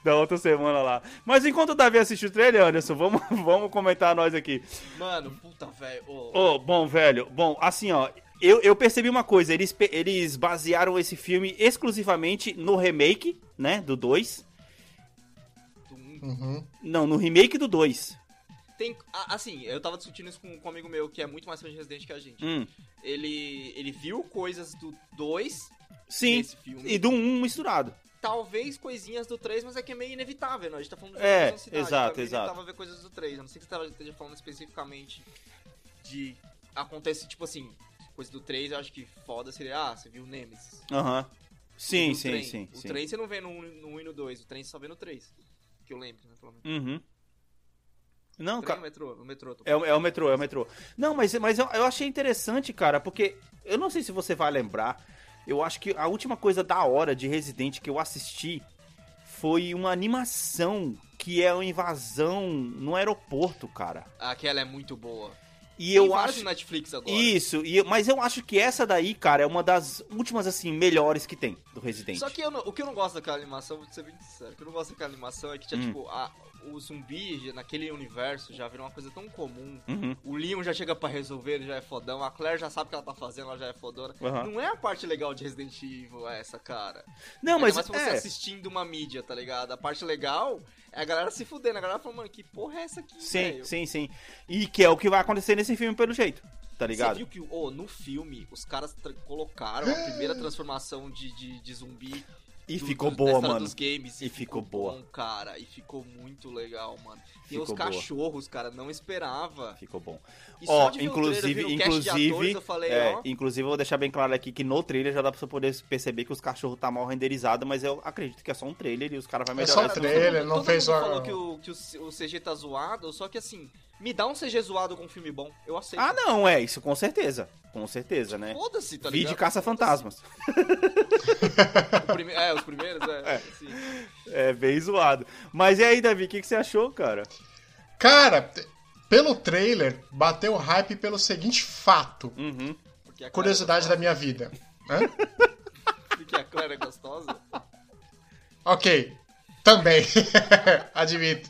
Da outra semana lá. Mas enquanto o Davi assiste o trailer, Anderson, vamos, vamos comentar nós aqui. Mano, puta, velho. ô. Ô, bom, velho, bom, assim, ó, eu, eu percebi uma coisa, eles, eles basearam esse filme exclusivamente no remake, né, do 2. Uhum. Não, no remake do 2. Tem, assim, eu tava discutindo isso com, com um amigo meu que é muito mais fã de Resident que a gente. Hum, Ele, ele viu coisas do 2 sim, e do 1 um misturado. Talvez coisinhas do 3, mas é que é meio inevitável, né? A gente tá falando de É, cidade, exato, é meio exato. inevitável ver coisas do 3. A não ser que você tava- esteja falando especificamente de. Acontece, tipo assim, coisa do 3, eu acho que foda seria. Ah, você viu o Nemesis. Aham. Sim, O sim, trem. sim, O sim. trem você não vê no 1 e no 2, o trem você só vê no 3. Que eu lembro, né? Pelo menos. Uhum. Não, cara. é o metrô, o metrô. É, o- falando. é o metrô, é o metrô. Não, mas, mas eu, eu achei interessante, cara, porque eu não sei se você vai lembrar. Eu acho que a última coisa da hora de Resident que eu assisti foi uma animação que é uma invasão no aeroporto, cara. Aquela é muito boa. E Tem eu acho. Netflix agora. Isso, e, mas eu acho que essa daí, cara, é uma das últimas, assim, melhores que tem do Resident. Só que não- o que eu não gosto daquela animação, vou ser bem sincero, o que eu não gosto daquela animação é que tinha, Hum. tipo, a- o zumbi naquele universo já virou uma coisa tão comum. Uhum. O Leon já chega pra resolver, ele já é fodão. A Claire já sabe o que ela tá fazendo, ela já é fodona. Uhum. Não é a parte legal de Resident Evil essa, cara. Não, Ainda mas mais você é. assistindo uma mídia, tá ligado? A parte legal é a galera se fudendo. A galera falando, mano, que porra é essa aqui, Sim, velho? sim, sim. E que é o que vai acontecer nesse filme pelo jeito, tá Você ligado? viu que oh, no filme os caras colocaram a primeira transformação de, de, de zumbi E do- ficou do- boa, mano. dos games. E ficou boa. bom, cara. E ficou muito legal, mano. E Ficou os boa. cachorros, cara, não esperava. Ficou bom. E Ó, inclusive, trailer, inclusive, atores, eu falei, é, ó, inclusive eu vou deixar bem claro aqui que no trailer já dá pra você poder perceber que os cachorros tá mal renderizado, mas eu acredito que é só um trailer e os caras vão É melhorar. só um trailer, mundo- não todo fez mundo uma- falou que, o, que o CG tá zoado, só que assim, me dá um CG zoado com um filme bom, eu aceito. Ah, não, é, isso com certeza. Com certeza, né? Foda-se, tá Vi ligado? de caça-fantasmas. Prime- É, os primeiros, é. sim. É, bem zoado. Mas e aí, Davi, o que, que você achou, cara? Cara, pelo trailer, bateu hype pelo seguinte fato. Uhum. Curiosidade é da minha vida. Hã? Porque a Clara é gostosa. Ok, também. Admito.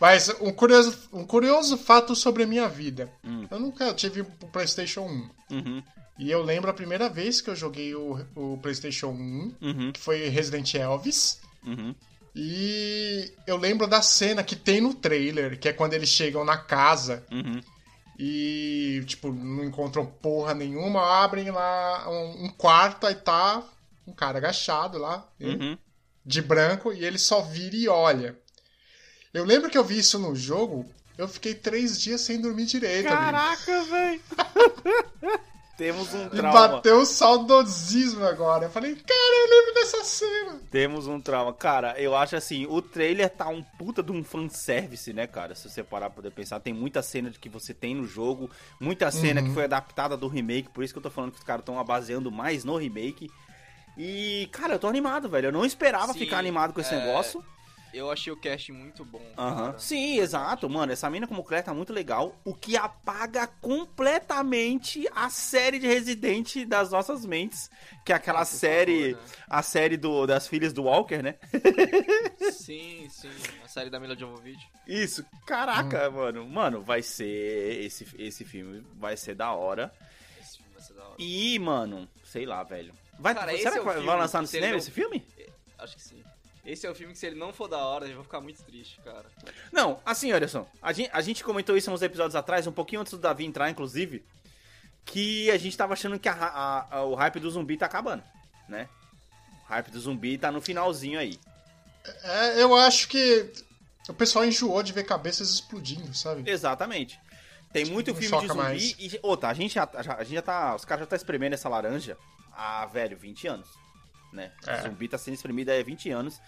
Mas um curioso, um curioso fato sobre a minha vida. Eu nunca tive o PlayStation 1. Uhum. E eu lembro a primeira vez que eu joguei o, o PlayStation 1, Uhum. que foi Resident Elvis. Uhum. E eu lembro da cena que tem no trailer, que é quando eles chegam na casa Uhum. e, tipo, não encontram porra nenhuma, abrem lá um, um quarto, aí tá um cara agachado lá, Uhum. de branco, e ele só vira e olha. Eu lembro que eu vi isso no jogo, eu fiquei três dias sem dormir direito. Caraca, velho. Temos um E trauma. bateu um saudosismo agora. Eu falei, cara, eu lembro dessa cena. Temos um trauma. Cara, eu acho assim, o trailer tá um puta de um fanservice, né, cara? Se você parar pra poder pensar, tem muita cena de que você tem no jogo, muita cena Uhum. que foi adaptada do remake, por isso que eu tô falando que os caras estão baseando mais no remake. E, cara, eu tô animado, velho. Eu não esperava Sim, ficar animado com esse é, negócio. Eu achei o cast muito bom. Aham. cara. Sim, exato, mano. Essa mina como Claire tá muito legal. O que apaga completamente a série de Resident das nossas mentes. Que é aquela Ah, por série. favor, né? A série do, das filhas do Walker, né? Sim, sim. A série da Mila Jovovich. Isso. Caraca, mano. Mano, vai ser. Esse, esse filme vai ser da hora. Esse filme vai ser da hora. E, mano, sei lá, velho. Vai, Cara, será é que vai, vai lançar no cinema esse filme? Acho que sim. Esse é o filme que se ele não for da hora, eu vou ficar muito triste, cara. Não, assim, Anderson, a gente, a gente comentou isso uns episódios atrás, um pouquinho antes do Davi entrar, inclusive, que a gente tava achando que a a- a- o hype do zumbi tá acabando, né? O hype do zumbi tá no finalzinho aí. É, eu acho que o pessoal enjoou de ver cabeças explodindo, sabe? Exatamente. Tem muito não filme de zumbi mais. e. Outra, a gente já, já- a gente já tá. Os caras já tá espremendo essa laranja há, velho, 20 anos. Né? É. O zumbi tá sendo espremido há 20 anos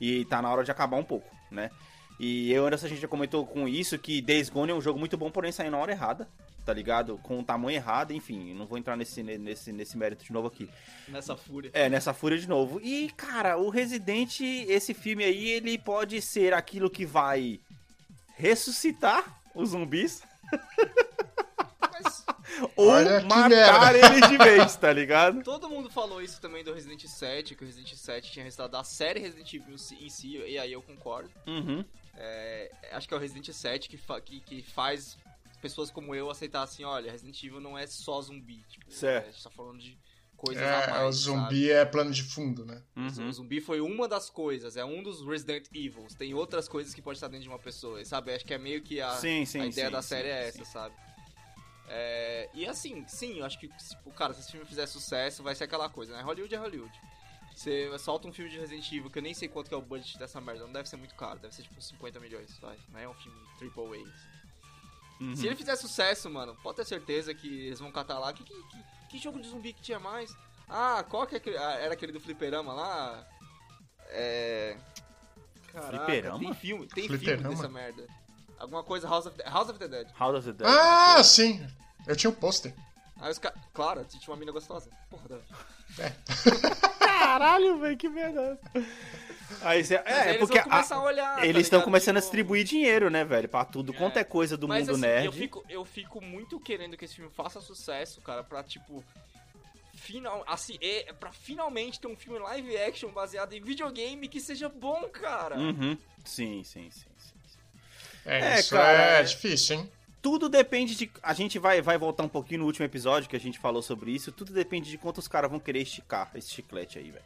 e tá na hora de acabar um pouco, né? E eu e a gente já comentou com isso que Days Gone é um jogo muito bom, porém saiu na hora errada, tá ligado? Com o tamanho errado, enfim, não vou entrar nesse, nesse, nesse mérito de novo aqui. Nessa fúria. É, nessa fúria de novo. E, cara, o Resident, esse filme aí, ele pode ser aquilo que vai ressuscitar os zumbis ou Olha matar eles de vez, tá ligado? todo mundo falou isso também do Resident 7, que o Resident 7 tinha resultado da série Resident Evil em si, e aí eu concordo. Uhum. É, acho que é o Resident 7 que, fa- que, que faz pessoas como eu aceitar assim, olha, Resident Evil não é só zumbi. Tipo, Certo. A gente tá falando de coisas a É, mais, o zumbi é plano de fundo, né? sabe? Uhum. O zumbi foi uma das coisas, é um dos Resident Evils. Tem outras coisas que pode estar dentro de uma pessoa, sabe? Acho que é meio que a, Sim, sim, a ideia sim, da sim, série é sim. essa, sabe? É, e assim, sim, eu acho que, tipo, cara, se esse filme fizer sucesso, vai ser aquela coisa, né? Hollywood é Hollywood. Você solta um filme de Resident Evil, que eu nem sei quanto que é o budget dessa merda, não deve ser muito caro, deve ser tipo 50 milhões, vai. Não é um filme triple A. assim. Uhum. Se ele fizer sucesso, mano, pode ter certeza que eles vão catar lá. Que, que, que, que jogo de zumbi que tinha mais? Ah, qual que é aquele, ah, era aquele do fliperama lá? É. Caraca, Fliperama? Tem filme, tem Fliperama? filme dessa merda. Alguma coisa House of the, House of the Dead. House of the Dead. Ah, sim! Eu tinha um pôster. Aí os caras. Claro, tinha uma mina gostosa. Porra, Davi. Caralho, velho, que merda. Aí você, Mas aí é, eles porque vão começar a- a olhar. tá eles estão ligado? começando a Tipo, distribuir dinheiro, né, velho? Pra tudo quanto é coisa do Mas mundo assim, nerd. Eu fico, eu fico muito querendo que esse filme faça sucesso, cara, pra tipo. Final, assim, é, pra finalmente ter um filme live action baseado em videogame que seja bom, cara. Uhum. Sim, sim, sim, sim. É, É, isso cara, é é- difícil, hein? Tudo depende de. A gente vai, vai voltar um pouquinho no último episódio que a gente falou sobre isso. Tudo depende de quanto os caras vão querer esticar esse chiclete aí, velho.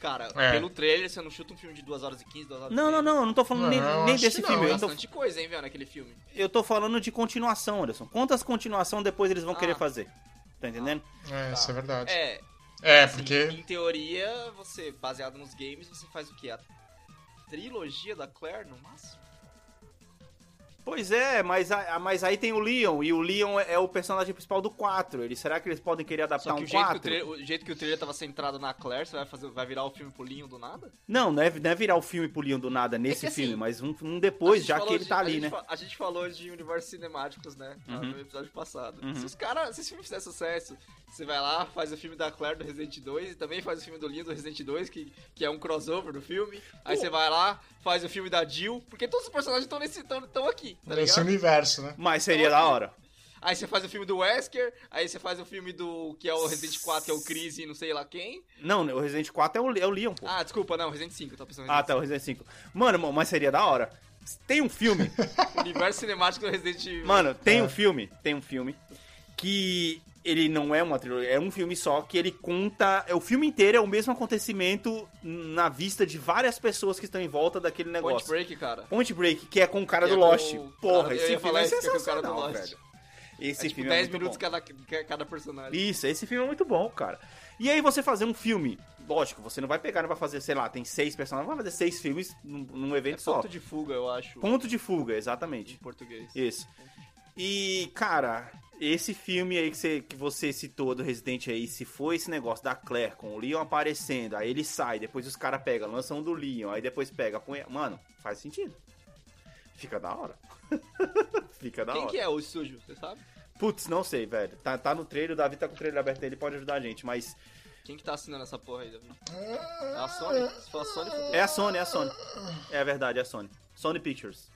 Cara, É. pelo trailer, você não chuta um filme de 2 horas e 15, 2 horas e Não, não, não, eu não tô falando nem, Não, nem acho desse filme. não, Eu tô, bastante coisa, hein, velho, naquele filme. eu tô falando de continuação, Anderson. Quantas continuação depois eles vão Ah. querer fazer? Tá entendendo? É, isso é verdade. É, É, assim, porque. em teoria, você, baseado nos games, você faz o quê? A trilogia da Claire, no máximo? Pois é, mas, a- mas aí tem o Leon, e o Leon é, é o personagem principal do 4. Ele, será que eles podem querer adaptar Só que um o jeito que o, 4? trailer, o jeito que o trailer tava centrado na Claire, você vai, fazer, vai virar o filme pro Linho do nada? Não, não é, não é virar o filme pro Leon do nada nesse que, assim, filme, mas um, um depois, já que ele de- tá ali, né? fa- A gente falou de universos cinemáticos, né? lá Uhum. No episódio passado. Uhum. Se os caras, se esse filme fizer sucesso, você vai lá, faz o filme da Claire do Resident 2 e também faz o filme do Linho do Resident 2, que, que é um crossover do filme. Aí você vai lá, faz o filme da Jill, porque todos os personagens estão nesse estão aqui, tá Nesse ligado? universo, né? Mas seria da hora. Aí você faz o filme do Wesker, aí você faz o filme do que é o Resident 4, que é o Chris e não sei lá quem. Não, o Resident 4 é o, é o Leon, pô. Ah, desculpa, não, Resident 5, eu tô pensando em Ah, tá, o Resident 5. Mano, mas seria da hora. Tem um filme, Universo cinemático do Resident Evil. mano, tem É. um filme, tem um filme que ele não é uma trilogia, é um filme só que ele conta, é o filme inteiro é o mesmo acontecimento na vista de várias pessoas que estão em volta daquele Point negócio. Break, cara. Point Break, que é com o cara do é com Lost. o Porra, cara- esse filme é é com o cara do sensacional, Lost. velho. Esse É tipo filme 10 é muito minutos bom. cada, ca- cada personagem. Isso, esse filme é muito bom, cara. E aí você fazer um filme, lógico, você não vai pegar, não vai fazer, sei lá, tem seis personagens, vai fazer seis filmes num, num É evento só. ponto de fuga, eu acho, Ponto de fuga, em exatamente. português. Isso. E, cara, esse filme aí que você, que você citou do Resident aí, se for esse negócio da Claire com o Leon aparecendo, aí ele sai, depois os caras pegam, lançam um do Leon, aí depois pega, põe. Mano, faz sentido. Fica da hora. Fica da Quem hora. que é o estúdio, você sabe? Putz, não sei, velho. Tá, tá no trailer, o Davi tá com o trailer aberto aí, ele pode ajudar a gente, mas. Quem que tá assinando essa porra aí, Davi? É a Sony? Se for a Sony. É a Sony, é a Sony. É a verdade, é a Sony. Sony Pictures.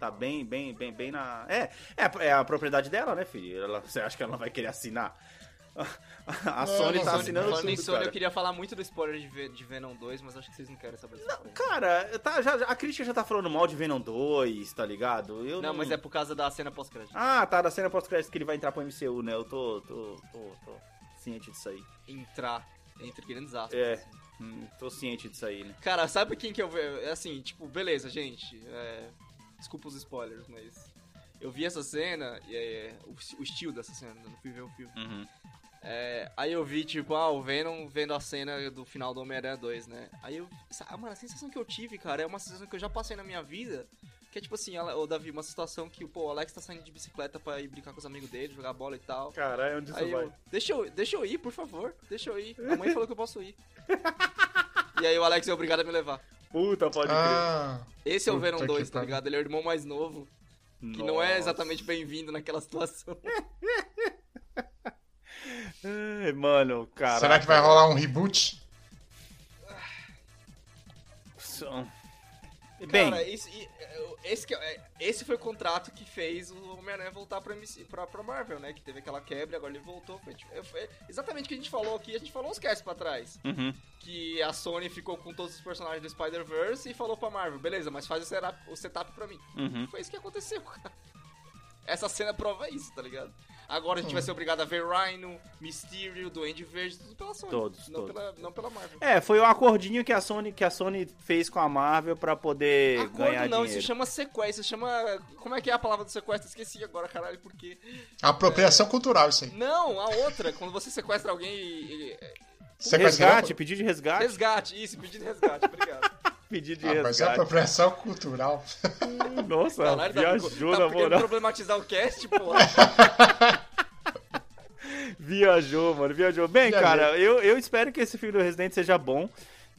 Tá bem, bem, bem, bem na. É, é, a- é a propriedade dela, né, filho? Ela, você acha que ela não vai querer assinar? A Não, Sony não, tá Sony- assinando em tudo, Sony, cara. eu queria falar muito do spoiler de, de Venom 2, mas acho que vocês não querem saber porra. Cara, tá, já, a crítica já tá falando mal de Venom 2, tá ligado? Eu Não, mas é por causa da cena pós-crédito. Ah, tá, da cena pós-crédito que ele vai entrar pro MCU, né? Eu tô, tô, tô, tô ciente disso aí. Entrar, entre grandes aspas. É. assim. Hum, tô ciente disso aí, né? Cara, sabe quem que eu vejo? É assim, tipo, beleza, gente. é, Desculpa os spoilers, mas. Eu vi essa cena, e é, o, o estilo dessa cena, eu não fui ver o filme. Uhum. É, aí eu vi, tipo, ah, o Venom vendo a cena do final do Homem-Aranha 2, né? Aí eu. Ah, mano, a sensação que eu tive, cara, é uma sensação que eu já passei na minha vida. Que é tipo assim, ela- ô Davi, uma situação que pô, o Alex tá saindo de bicicleta pra ir brincar com os amigos dele, jogar bola e tal. Caralho, onde isso Aí vai? eu, deixa eu, deixa eu ir, por favor, deixa eu ir. A mãe falou que eu posso ir. e aí o Alex é obrigado a me levar. Puta, pode crer. Ah, Esse é o Venom que 2, tá ligado? Ele é o irmão mais novo, que não é Nossa. exatamente bem-vindo naquela situação. Ai, mano, cara. será que vai rolar um reboot? Bem, Cara, esse, é, esse, é- esse foi o contrato que fez o Homem-Aranha voltar pra, MC, pra, pra Marvel, né? Que teve aquela quebra agora ele voltou. Foi, tipo, foi exatamente o que a gente falou aqui, a gente falou uns casts pra trás. uhum. Que a Sony ficou com todos os personagens do Spider-Verse e falou pra Marvel, beleza, mas faz o setup, o setup pra mim. Uhum. Foi isso que aconteceu, cara. Essa cena prova isso, tá ligado? Agora a gente vai ser obrigado a ver Rhino, Mysterio, Duende Verde, tudo pela Sony. Todos, não, todos. Pela, não pela Marvel. É, foi o acordinho que a Sony, que a Sony fez com a Marvel pra poder Acordo ganhar não, dinheiro. isso chama sequestro, chama... Como é que é a palavra do sequestro? Esqueci agora, caralho, por quê? Apropriação cultural, isso aí. Não, a outra, quando você sequestra alguém e... Sequestrar- Resgate, pedido de resgate. Resgate, isso, pedido de resgate, obrigado. Pedido de Ah, mas é resgate. apropriação cultural. Nossa, Caralho, tá, viajou tá na querendo moral. problematizar o cast, porra. Viajou, mano, viajou. Bem, Viajou. cara, eu, eu espero que esse filme do Resident seja bom.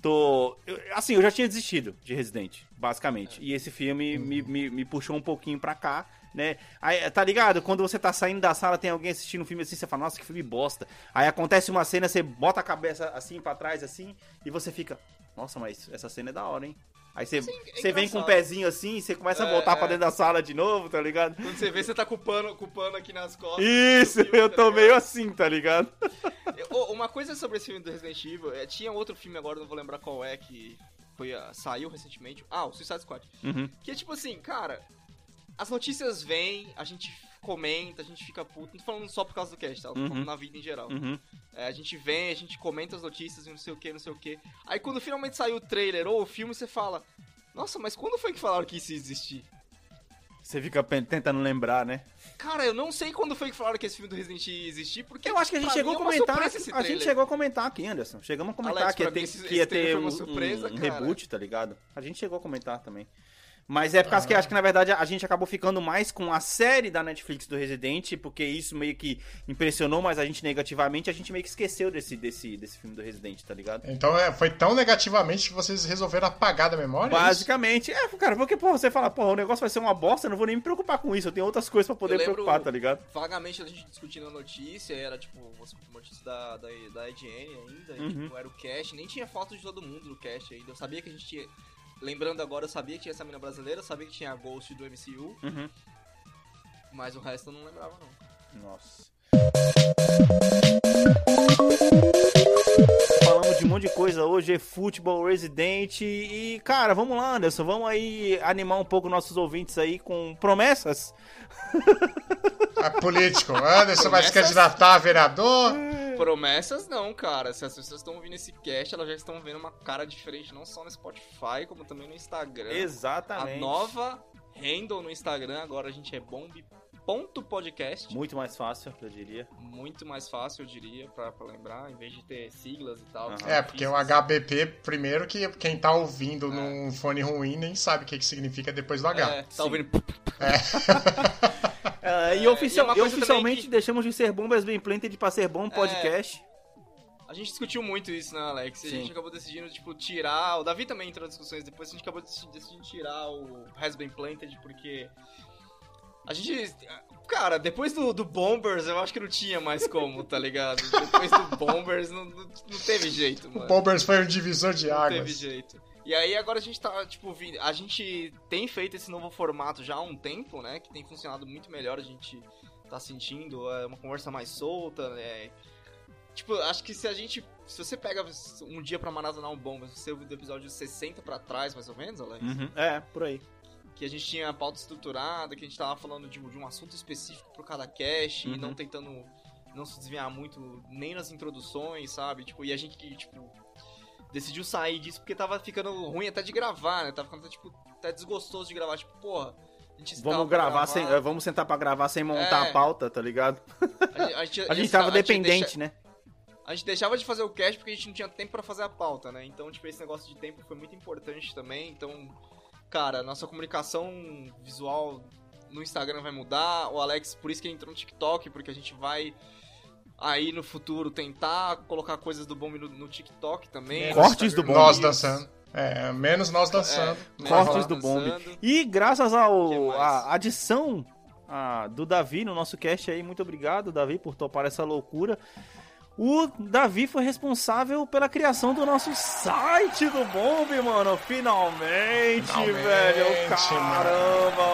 Tô. eu- assim, eu já tinha desistido de Resident, basicamente. E esse filme me, me, me puxou um pouquinho pra cá, né? Aí, tá ligado? Quando você tá saindo da sala, tem alguém assistindo um filme assim, você fala, nossa, que filme bosta. Aí acontece uma cena, você bota a cabeça assim pra trás, assim, e você fica, nossa, mas essa cena é da hora, hein? Aí você, Assim, é você vem com o engraçado. pezinho assim, e você começa a É, voltar pra é. dentro da sala de novo, tá ligado? Quando você vê, você tá culpando, culpando aqui nas costas. Isso, filme, eu tá tô ligado? meio assim, tá ligado? Uma coisa sobre esse filme do Resident Evil, é, tinha outro filme agora, não vou lembrar qual é, que foi, ah, saiu recentemente. Ah, o Suicide Squad. Uhum. Que é tipo assim, cara, as notícias vêm, a gente comenta, a gente fica puto. Não tô falando só por causa do cast, tá? Tô falando Uhum. na vida em geral. Uhum. É, a gente vem, a gente comenta as notícias e não sei o que, não sei o que. Aí quando finalmente saiu o trailer ou o filme, você fala: Nossa, mas quando foi que falaram que isso ia existir? Você fica tentando lembrar, né? Cara, eu não sei quando foi que falaram que esse filme do Resident Evil ia existir, porque. Eu acho que a gente chegou a é comentar. A gente chegou a comentar aqui, Anderson. Chegamos a comentar Alex, que ia ter, mim esse- que ia ter um, uma surpresa, um cara. reboot, tá ligado? A gente chegou a comentar também. Mas é por causa que acho que, na verdade, a gente acabou ficando mais com a série da Netflix do Resident, porque isso meio que impressionou mais a gente negativamente, a gente meio que esqueceu desse, desse, desse filme do Resident, tá ligado? Então é, foi tão negativamente que vocês resolveram apagar da memória? é isso? Basicamente, é, cara, porque, pô, você fala, pô, o negócio vai ser uma bosta, eu não vou nem me preocupar com isso, eu tenho outras coisas pra poder me preocupar, tá ligado? Vagamente a gente discutindo a notícia, era tipo, uma notícia da, da, da IGN ainda, e, Uhum. tipo, era o cast, nem tinha foto de todo mundo no cast ainda. Eu sabia que a gente tinha. Lembrando agora, eu sabia que tinha essa mina brasileira, sabia que tinha a Ghost do MCU, Uhum. mas o resto eu não lembrava não. Nossa. Falamos de um monte de coisa hoje, é futebol Resident e, cara, vamos lá, Anderson, vamos aí animar um pouco nossos ouvintes aí com promessas. É político. Anderson vai se Promessas? candidatar a vereador. Promessas não, cara. Se as pessoas estão ouvindo esse cast, elas já estão vendo uma cara diferente, não só no Spotify, como também no Instagram. A Exatamente. nova handle no Instagram, agora a gente é bomb.podcast. Muito mais fácil, eu diria. Muito mais fácil, eu diria, pra, pra lembrar, em vez de ter siglas e tal. Que É, porque o. HBP, primeiro que quem tá ouvindo num fone ruim nem sabe o que, que significa depois do H. É, tá Sim. ouvindo. É, e, É, oficial- e e oficialmente que- deixamos de ser Bombas Bem Planted pra ser Bom Podcast. A gente discutiu muito isso, né, Alex? E a Sim. gente acabou decidindo, tipo, tirar. O Davi também entrou nas discussões depois, a gente acabou deci- decidindo tirar o Has Been Planted, porque. A gente. Cara, depois do, do Bombers, eu acho que não tinha mais como, tá ligado? Depois do Bombers, não, não, não teve jeito, O mano. Bombers foi um divisor de Não teve águas. jeito. E aí agora a gente tá, tipo, a gente tem feito esse novo formato já há um tempo, né? Que tem funcionado muito melhor, a gente tá sentindo é, uma conversa mais solta, né? Tipo, acho que se a gente. Se você pega um dia pra maratonar um bom, você ouviu do episódio 60 pra trás, mais ou menos, Alex? Uhum. É, por aí. Que a gente tinha a pauta estruturada, que a gente tava falando de, de um assunto específico pro cada cast Uhum. e não tentando não se desviar muito nem nas introduções, sabe? Tipo, e a gente que, tipo, decidiu sair disso porque tava ficando ruim até de gravar, né? Tava ficando, tipo, até desgostoso de gravar. Tipo, porra, a gente estava Vamos pra gravar sem. é, Vamos sentar pra gravar sem montar É. a pauta, tá ligado? A gente, a gente, A gente tava a gente dependente, deixa- né? A gente deixava de fazer o cast porque a gente não tinha tempo pra fazer a pauta, né? Então, tipo, esse negócio de tempo foi muito importante também. Então, cara, nossa comunicação visual no Instagram vai mudar. O Alex, por isso que ele entrou no TikTok, porque a gente vai aí no futuro tentar colocar coisas do Bomb no, no TikTok também. Cortes do Instagram. Bomb. Nós dançando. É, menos nós dançando. É, Cortes do Bomb. dançando. E graças ao a adição ah, do Davi no nosso cast aí, muito obrigado, Davi, por topar essa loucura. O Davi foi responsável pela criação do nosso site do Bomb, mano. Finalmente, Finalmente, velho. Caramba,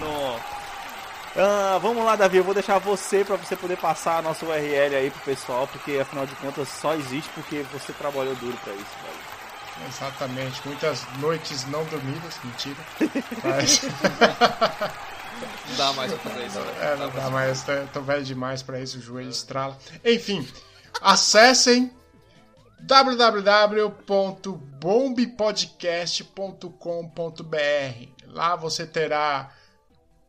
mano. Ah, vamos lá, Davi. Eu vou deixar você pra você poder passar a nossa URL aí pro pessoal, porque afinal de contas só existe porque você trabalhou duro pra isso, velho. Exatamente. Muitas noites não dormidas, mentira. Mas, Não dá mais pra fazer isso, né? é, não dá mais, tô, tô velho demais pra isso, o joelho estrala. Enfim, acessem www.bombpodcast.com.br. Lá você terá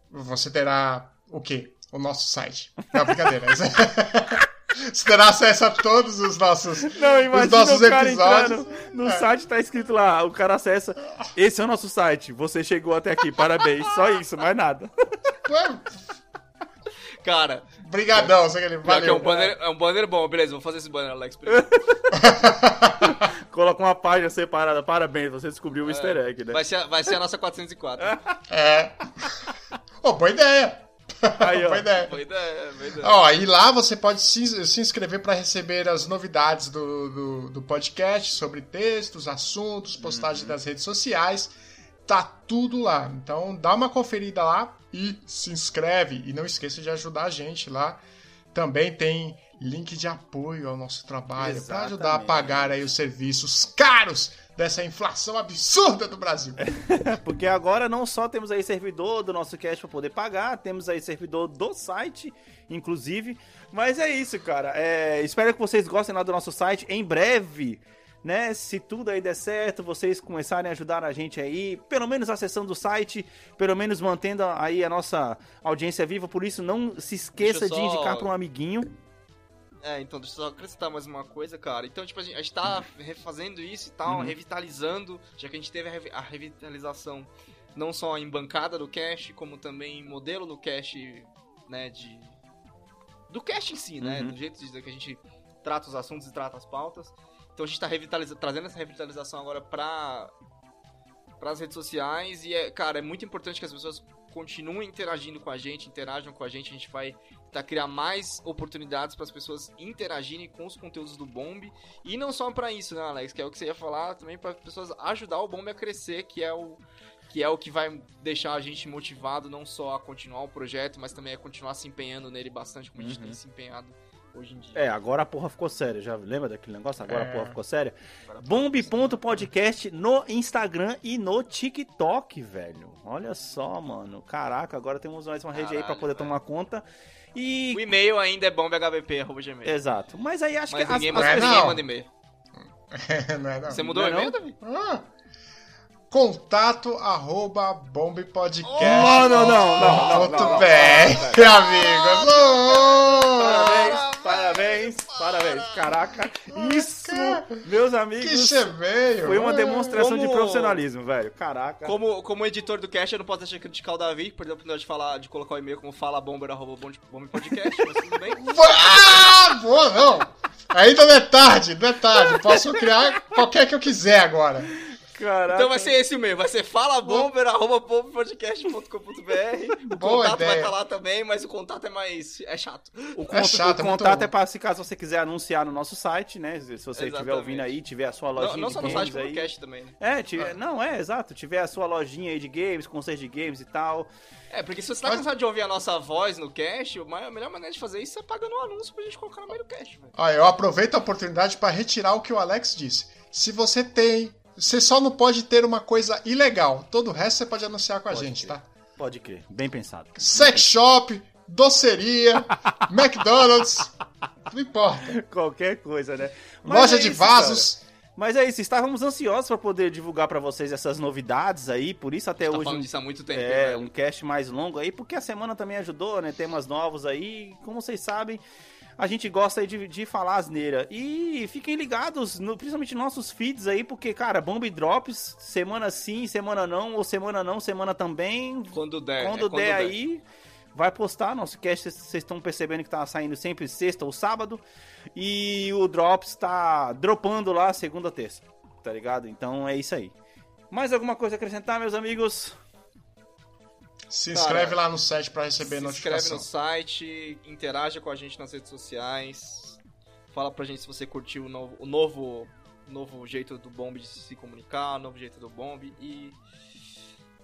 você terá o quê? O nosso site. Não, brincadeira. Você terá acesso a todos os nossos, Não, os nossos episódios. entrando no site, tá escrito lá, o cara acessa, esse é o nosso site, você chegou até aqui, parabéns, só isso, mais nada. Ué, Cara, Brigadão, você que ele é um banner, é um banner bom, beleza, vou fazer esse banner, Alex. primeiro. Coloca uma página separada, parabéns, você descobriu o easter egg, né? Vai ser, vai ser a nossa 404. É. Ô, boa ideia. Aí, ó. boa ideia. Boa ideia, boa ideia. Ó, e lá você pode se, se inscrever para receber as novidades do, do, do podcast sobre textos, assuntos, postagens das redes sociais. Tá tudo lá. Então dá uma conferida lá e se inscreve. E não esqueça de ajudar a gente lá. Também tem link de apoio ao nosso trabalho para ajudar a pagar aí os serviços caros dessa inflação absurda do Brasil. Porque agora não só temos aí servidor do nosso cast para poder pagar, temos aí servidor do site, inclusive. Mas é isso, cara. É, espero que vocês gostem lá do nosso site. Em breve, né? Se tudo aí der certo, vocês começarem a ajudar a gente aí, pelo menos acessando o site, pelo menos mantendo aí a nossa audiência viva. Por isso, não se esqueça eu de só- indicar para um amiguinho. É, então, deixa eu só acrescentar mais uma coisa, cara. Então, tipo, a gente, a gente tá refazendo isso e tal, Uhum. revitalizando, já que a gente teve a, revi- a revitalização não só em bancada do cache, como também em modelo do cache, né, de... Do cache em si, né, Uhum. do jeito que a gente trata os assuntos e trata as pautas. Então a gente tá trazendo essa revitalização agora pra, pras redes sociais e, é, cara, é muito importante que as pessoas continuem interagindo com a gente, interajam com a gente, a gente vai tentar criar mais oportunidades para as pessoas interagirem com os conteúdos do Bomb. E não só para isso, né, Alex? Que é o que você ia falar também para as pessoas ajudar o Bomb a crescer, que é o que é o que vai deixar a gente motivado não só a continuar o projeto, mas também a continuar se empenhando nele bastante, como a gente Uhum. tem se empenhado hoje em dia. É, agora a porra ficou séria. Já lembra daquele negócio? Agora É. a porra ficou séria. Agora, Bomb.podcast no Instagram e no TikTok, velho. Olha só, mano. Caraca, agora temos mais uma rede aí pra Caralho, poder velho. tomar conta. E. O e-mail ainda é bombhbp.gmail. Exato. Mas aí acho Mas que as, ninguém, as- mas É, ninguém não. manda e-mail. não é, não. Você mudou Não o é e-mail, não? Davi? Ah. Contato arroba bombpodcast. Oh, não, não, não, não, Muito não, não, bem, amigos. Oh! Parabéns, parabéns, parabéns. Caraca, isso, meus Que amigos, chemeio. foi uma demonstração de Como- profissionalismo, velho. Caraca. Como, como editor do cast, eu não posso deixar de criticar o Davi, que a oportunidade de, falar, de colocar o e-mail como falabomber.bombpodcast, mas tudo bem. Ah, boa, não. Ainda não é tarde, não é tarde. Posso criar qualquer que eu quiser agora. Caraca. Então vai ser esse o e-mail, vai ser falabomber.bombpodcast.com.br O Boa contato vai ideia. estar lá também, mas o contato é mais... é chato. O, É chato, o é contato é para se caso você quiser anunciar no nosso site, né? Se você estiver ouvindo aí, tiver a sua Não, lojinha não de só no games site, como aí. no cast também, né? É, tiver, não, é, exato. Tiver a sua lojinha aí de games, conselhos de games e tal. É, porque se você tá Mas- cansado de ouvir a nossa voz no cast, a melhor maneira de fazer isso é pagando um anúncio pra gente colocar no meio do cast, velho. Ó, eu aproveito a oportunidade para retirar o que o Alex disse. Se você tem. Você só não pode ter uma coisa ilegal. Todo o resto você pode anunciar com a Pode gente, crer. tá? Pode crer, bem pensado. Sex shop, doceria, McDonald's, não importa. Qualquer coisa, né? Mas Loja é de isso, vasos. cara. Mas é isso, estávamos ansiosos para poder divulgar para vocês essas novidades aí, por isso até tá hoje falando um- disso há muito tempo, É, velho. um cast mais longo aí, porque a semana também ajudou, né? Temas novos aí. Como vocês sabem, a gente gosta aí de, de falar asneira. E fiquem ligados, no- principalmente nos nossos feeds aí, porque, cara, Bomb Drops, semana sim, semana não, ou semana não, semana também. Quando der. quando, é der aí, vai postar. Nosso cast, vocês- estão percebendo que tá saindo sempre sexta ou sábado. E o Drops tá dropando lá segunda terça. Tá ligado? Então é isso aí. Mais alguma coisa a acrescentar, meus amigos? Se Cara, inscreve lá no site para receber Se notificação. inscreve no site, interaja com a gente nas redes sociais. Fala pra gente se você curtiu o novo, o novo, novo jeito do Bomb de se comunicar, o novo jeito do Bomb e.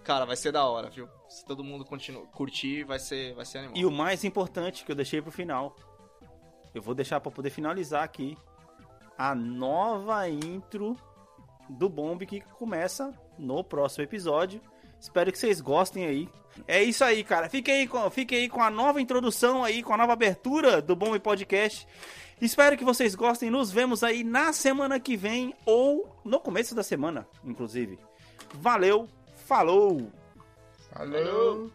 Cara, vai ser da hora, viu? Se todo mundo continu- curtir, vai ser, vai ser animal. E o mais importante que eu deixei pro final. Eu vou deixar pra poder finalizar aqui. A nova intro do Bomb que começa no próximo episódio. Espero que vocês gostem aí. É isso aí, cara. Fiquem aí com, fiquem aí com a nova introdução aí, com a nova abertura do Bomb Podcast. Espero que vocês gostem. Nos vemos aí na semana que vem ou no começo da semana, inclusive. Valeu, falou! Valeu.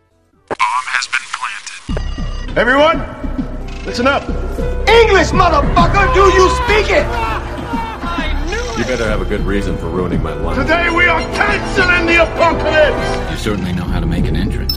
Everyone, listen up. English, motherfucker! Do you speak it? You better have a good reason for ruining my life. Today we are canceling the apocalypse. You certainly know how to make an entrance.